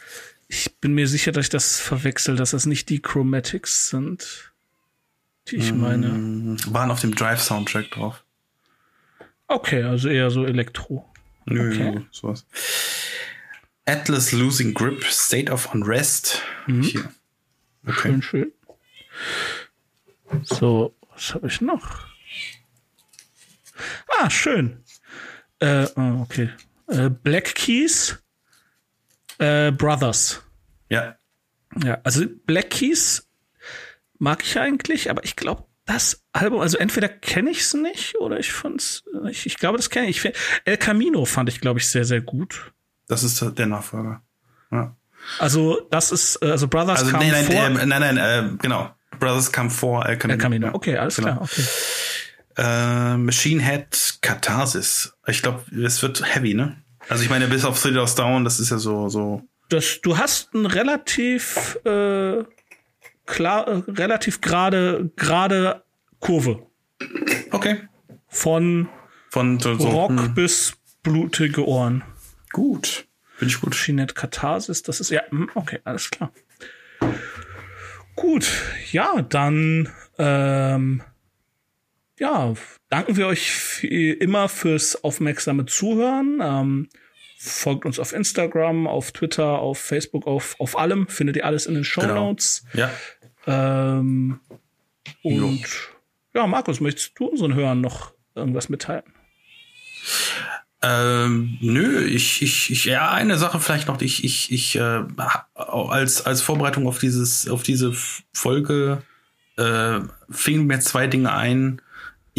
Ich bin mir sicher, dass ich das verwechsel, dass das nicht die Chromatics sind, die ich meine. Waren auf dem Drive-Soundtrack drauf. Okay, also eher so Elektro. Nö, Okay. sowas. Atlas Losing Grip, State of Unrest. Hier. Okay. Schön, schön. So, was habe ich noch? Ah, schön. Äh, oh, okay. Äh, Black Keys äh, Brothers. Ja. Ja, also Black Keys mag ich eigentlich, aber ich glaube, das Album, also entweder kenne ich es nicht oder ich fand's, ich, ich glaube, das kenne ich. El Camino fand ich, glaube ich, sehr, sehr gut. Das ist der Nachfolger. Ja. Also, das ist, äh, also Brothers Also, kam nee, nein, vor äh, nein, nein, äh, genau. Brothers Come vor El Camino. El Camino. Okay, alles Genau. klar, okay. Äh, Machine Head Katharsis. Ich glaube, es wird heavy, ne? Also ich meine, bis auf Three Doors Down, das ist ja so, so. das, du hast ein relativ äh, klar, äh, relativ gerade gerade Kurve Okay. von Von so, so Rock hm, bis blutige Ohren. gut. Finde ich gut. Schinet Katharsis, das ist ja hm, okay, alles klar. Gut, ja, dann ähm, ja, danken wir euch wie immer fürs aufmerksame Zuhören. Ähm, folgt uns auf Instagram, auf Twitter, auf Facebook, auf, auf allem. Findet ihr alles in den Show Notes. Ja. Ähm, und ja, Markus, möchtest du unseren Hörern noch irgendwas mitteilen? Ähm, nö, ich, ich, ich, ja, eine Sache vielleicht noch, ich, ich, ich, äh, als, als Vorbereitung auf dieses, auf diese Folge, äh, fingen mir zwei Dinge ein.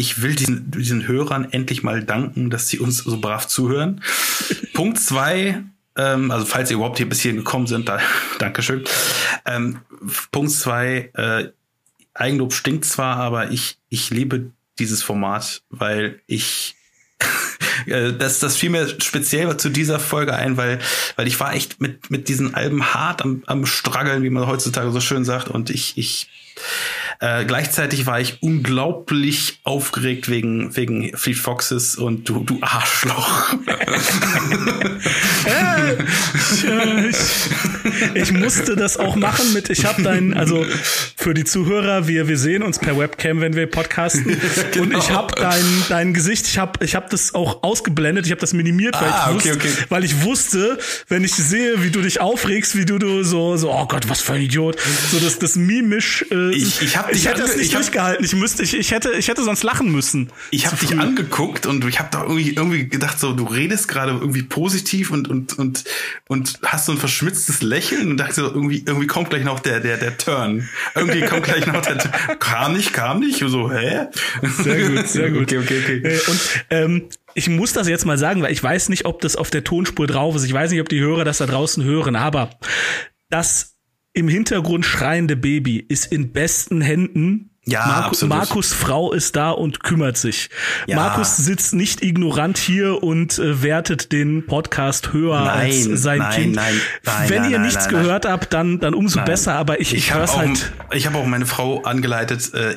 Ich will diesen, diesen Hörern endlich mal danken, dass sie uns so brav zuhören. (laughs) Punkt zwei, ähm, also falls ihr überhaupt hier bis hierhin gekommen sind, da, (laughs) Dankeschön. Ähm, Punkt zwei, äh, Eigenlob stinkt zwar, aber ich, ich liebe dieses Format, weil ich (laughs) äh, das, das fiel mir speziell zu dieser Folge ein, weil, weil ich war echt mit, mit diesen Alben hart am, am struggeln, wie man heutzutage so schön sagt. Und ich, ich äh, gleichzeitig war ich unglaublich aufgeregt wegen, wegen Fleet Foxes und du, du Arschloch. (laughs) ich, ich musste das auch machen mit, ich habe dein, also für die Zuhörer, wir, wir sehen uns per Webcam, wenn wir podcasten. (laughs) Und ich habe dein, dein Gesicht, ich habe ich hab das auch ausgeblendet, ich habe das minimiert, weil, Ah, ich wusste, okay. weil ich wusste, wenn ich sehe, wie du dich aufregst, wie du, du so, so, oh Gott, was für ein Idiot. So das, das mimisch. Äh, Ich- ich hab dich ich hätte das nicht ich durchgehalten. Ich müsste, ich, ich hätte, ich hätte sonst lachen müssen. Ich habe dich angeguckt und ich habe da irgendwie, irgendwie gedacht, so du redest gerade irgendwie positiv und und und und hast so ein verschmitztes Lächeln und dachte so irgendwie irgendwie kommt gleich noch der der der Turn. Irgendwie kommt gleich noch der Turn. (laughs) kam nicht, kam nicht. Und so hä? Sehr gut, sehr gut. (laughs) Okay, okay, okay. Äh, Und ähm, ich muss das jetzt mal sagen, weil ich weiß nicht, ob das auf der Tonspur drauf ist. Ich weiß nicht, ob die Hörer das da draußen hören, aber das im Hintergrund schreiende Baby ist in besten Händen. Ja, absolut. Markus Frau ist da und kümmert sich. Ja. Markus sitzt nicht ignorant hier und äh, wertet den Podcast höher Nein, als sein nein, Kind. nein, nein, Wenn nein, ihr nichts gehört habt, dann, dann umso besser. Aber ich, ich, Ich habe auch, halt. ich hab auch meine Frau angeleitet, äh,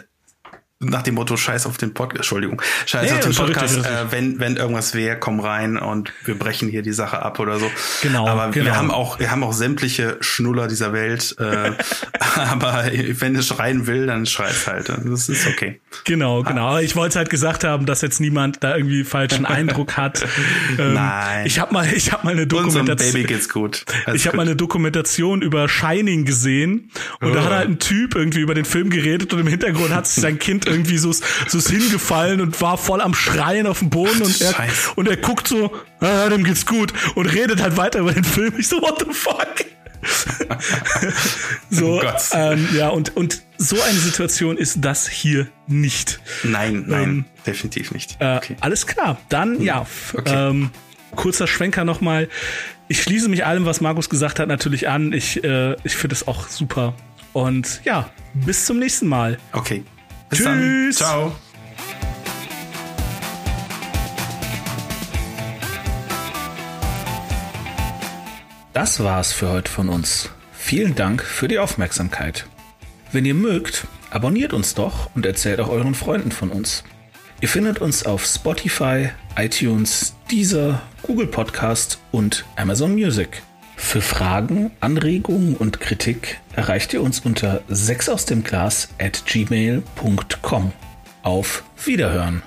nach dem Motto Scheiß auf den Podcast, Entschuldigung, Scheiß Nee, auf den Podcast, richtig, äh, wenn, wenn irgendwas wäre, komm rein und wir brechen hier die Sache ab oder so. Genau, Aber genau. wir haben auch, wir haben auch sämtliche Schnuller dieser Welt, äh, (laughs) aber wenn es schreien will, dann schreit halt. Das ist okay. Genau, genau. Ich wollte halt gesagt haben, dass jetzt niemand da irgendwie falschen (laughs) Eindruck hat. Ähm, Nein. Ich habe mal, ich habe mal eine Dokumentation. Baby geht's gut. Alles ich habe mal eine Dokumentation über Shining gesehen und da Oh. hat halt ein Typ irgendwie über den Film geredet und im Hintergrund hat sich sein Kind (laughs) irgendwie so, so ist hingefallen und war voll am Schreien auf dem Boden und er, Scheiße. und er guckt so, ah, dem geht's gut und redet halt weiter über den Film. Ich so, what the fuck? (laughs) so, Oh ähm, ja, und, und so eine Situation ist das hier nicht. Nein, nein, Ähm, definitiv nicht. Äh, okay. Alles klar. Dann, ja, f- Okay. ähm, kurzer Schwenker nochmal. Ich schließe mich allem, was Markus gesagt hat, natürlich an. Ich, äh, ich finde es auch super. Und ja, bis zum nächsten Mal. Okay. Bis Tschüss. dann. Ciao. Das war's für heute von uns. Vielen Dank für die Aufmerksamkeit. Wenn ihr mögt, abonniert uns doch und erzählt auch euren Freunden von uns. Ihr findet uns auf Spotify, iTunes, Deezer, Google Podcast und Amazon Music. Für Fragen, Anregungen und Kritik erreicht ihr uns unter 6 aus dem Glas at gmail.com. Auf Wiederhören!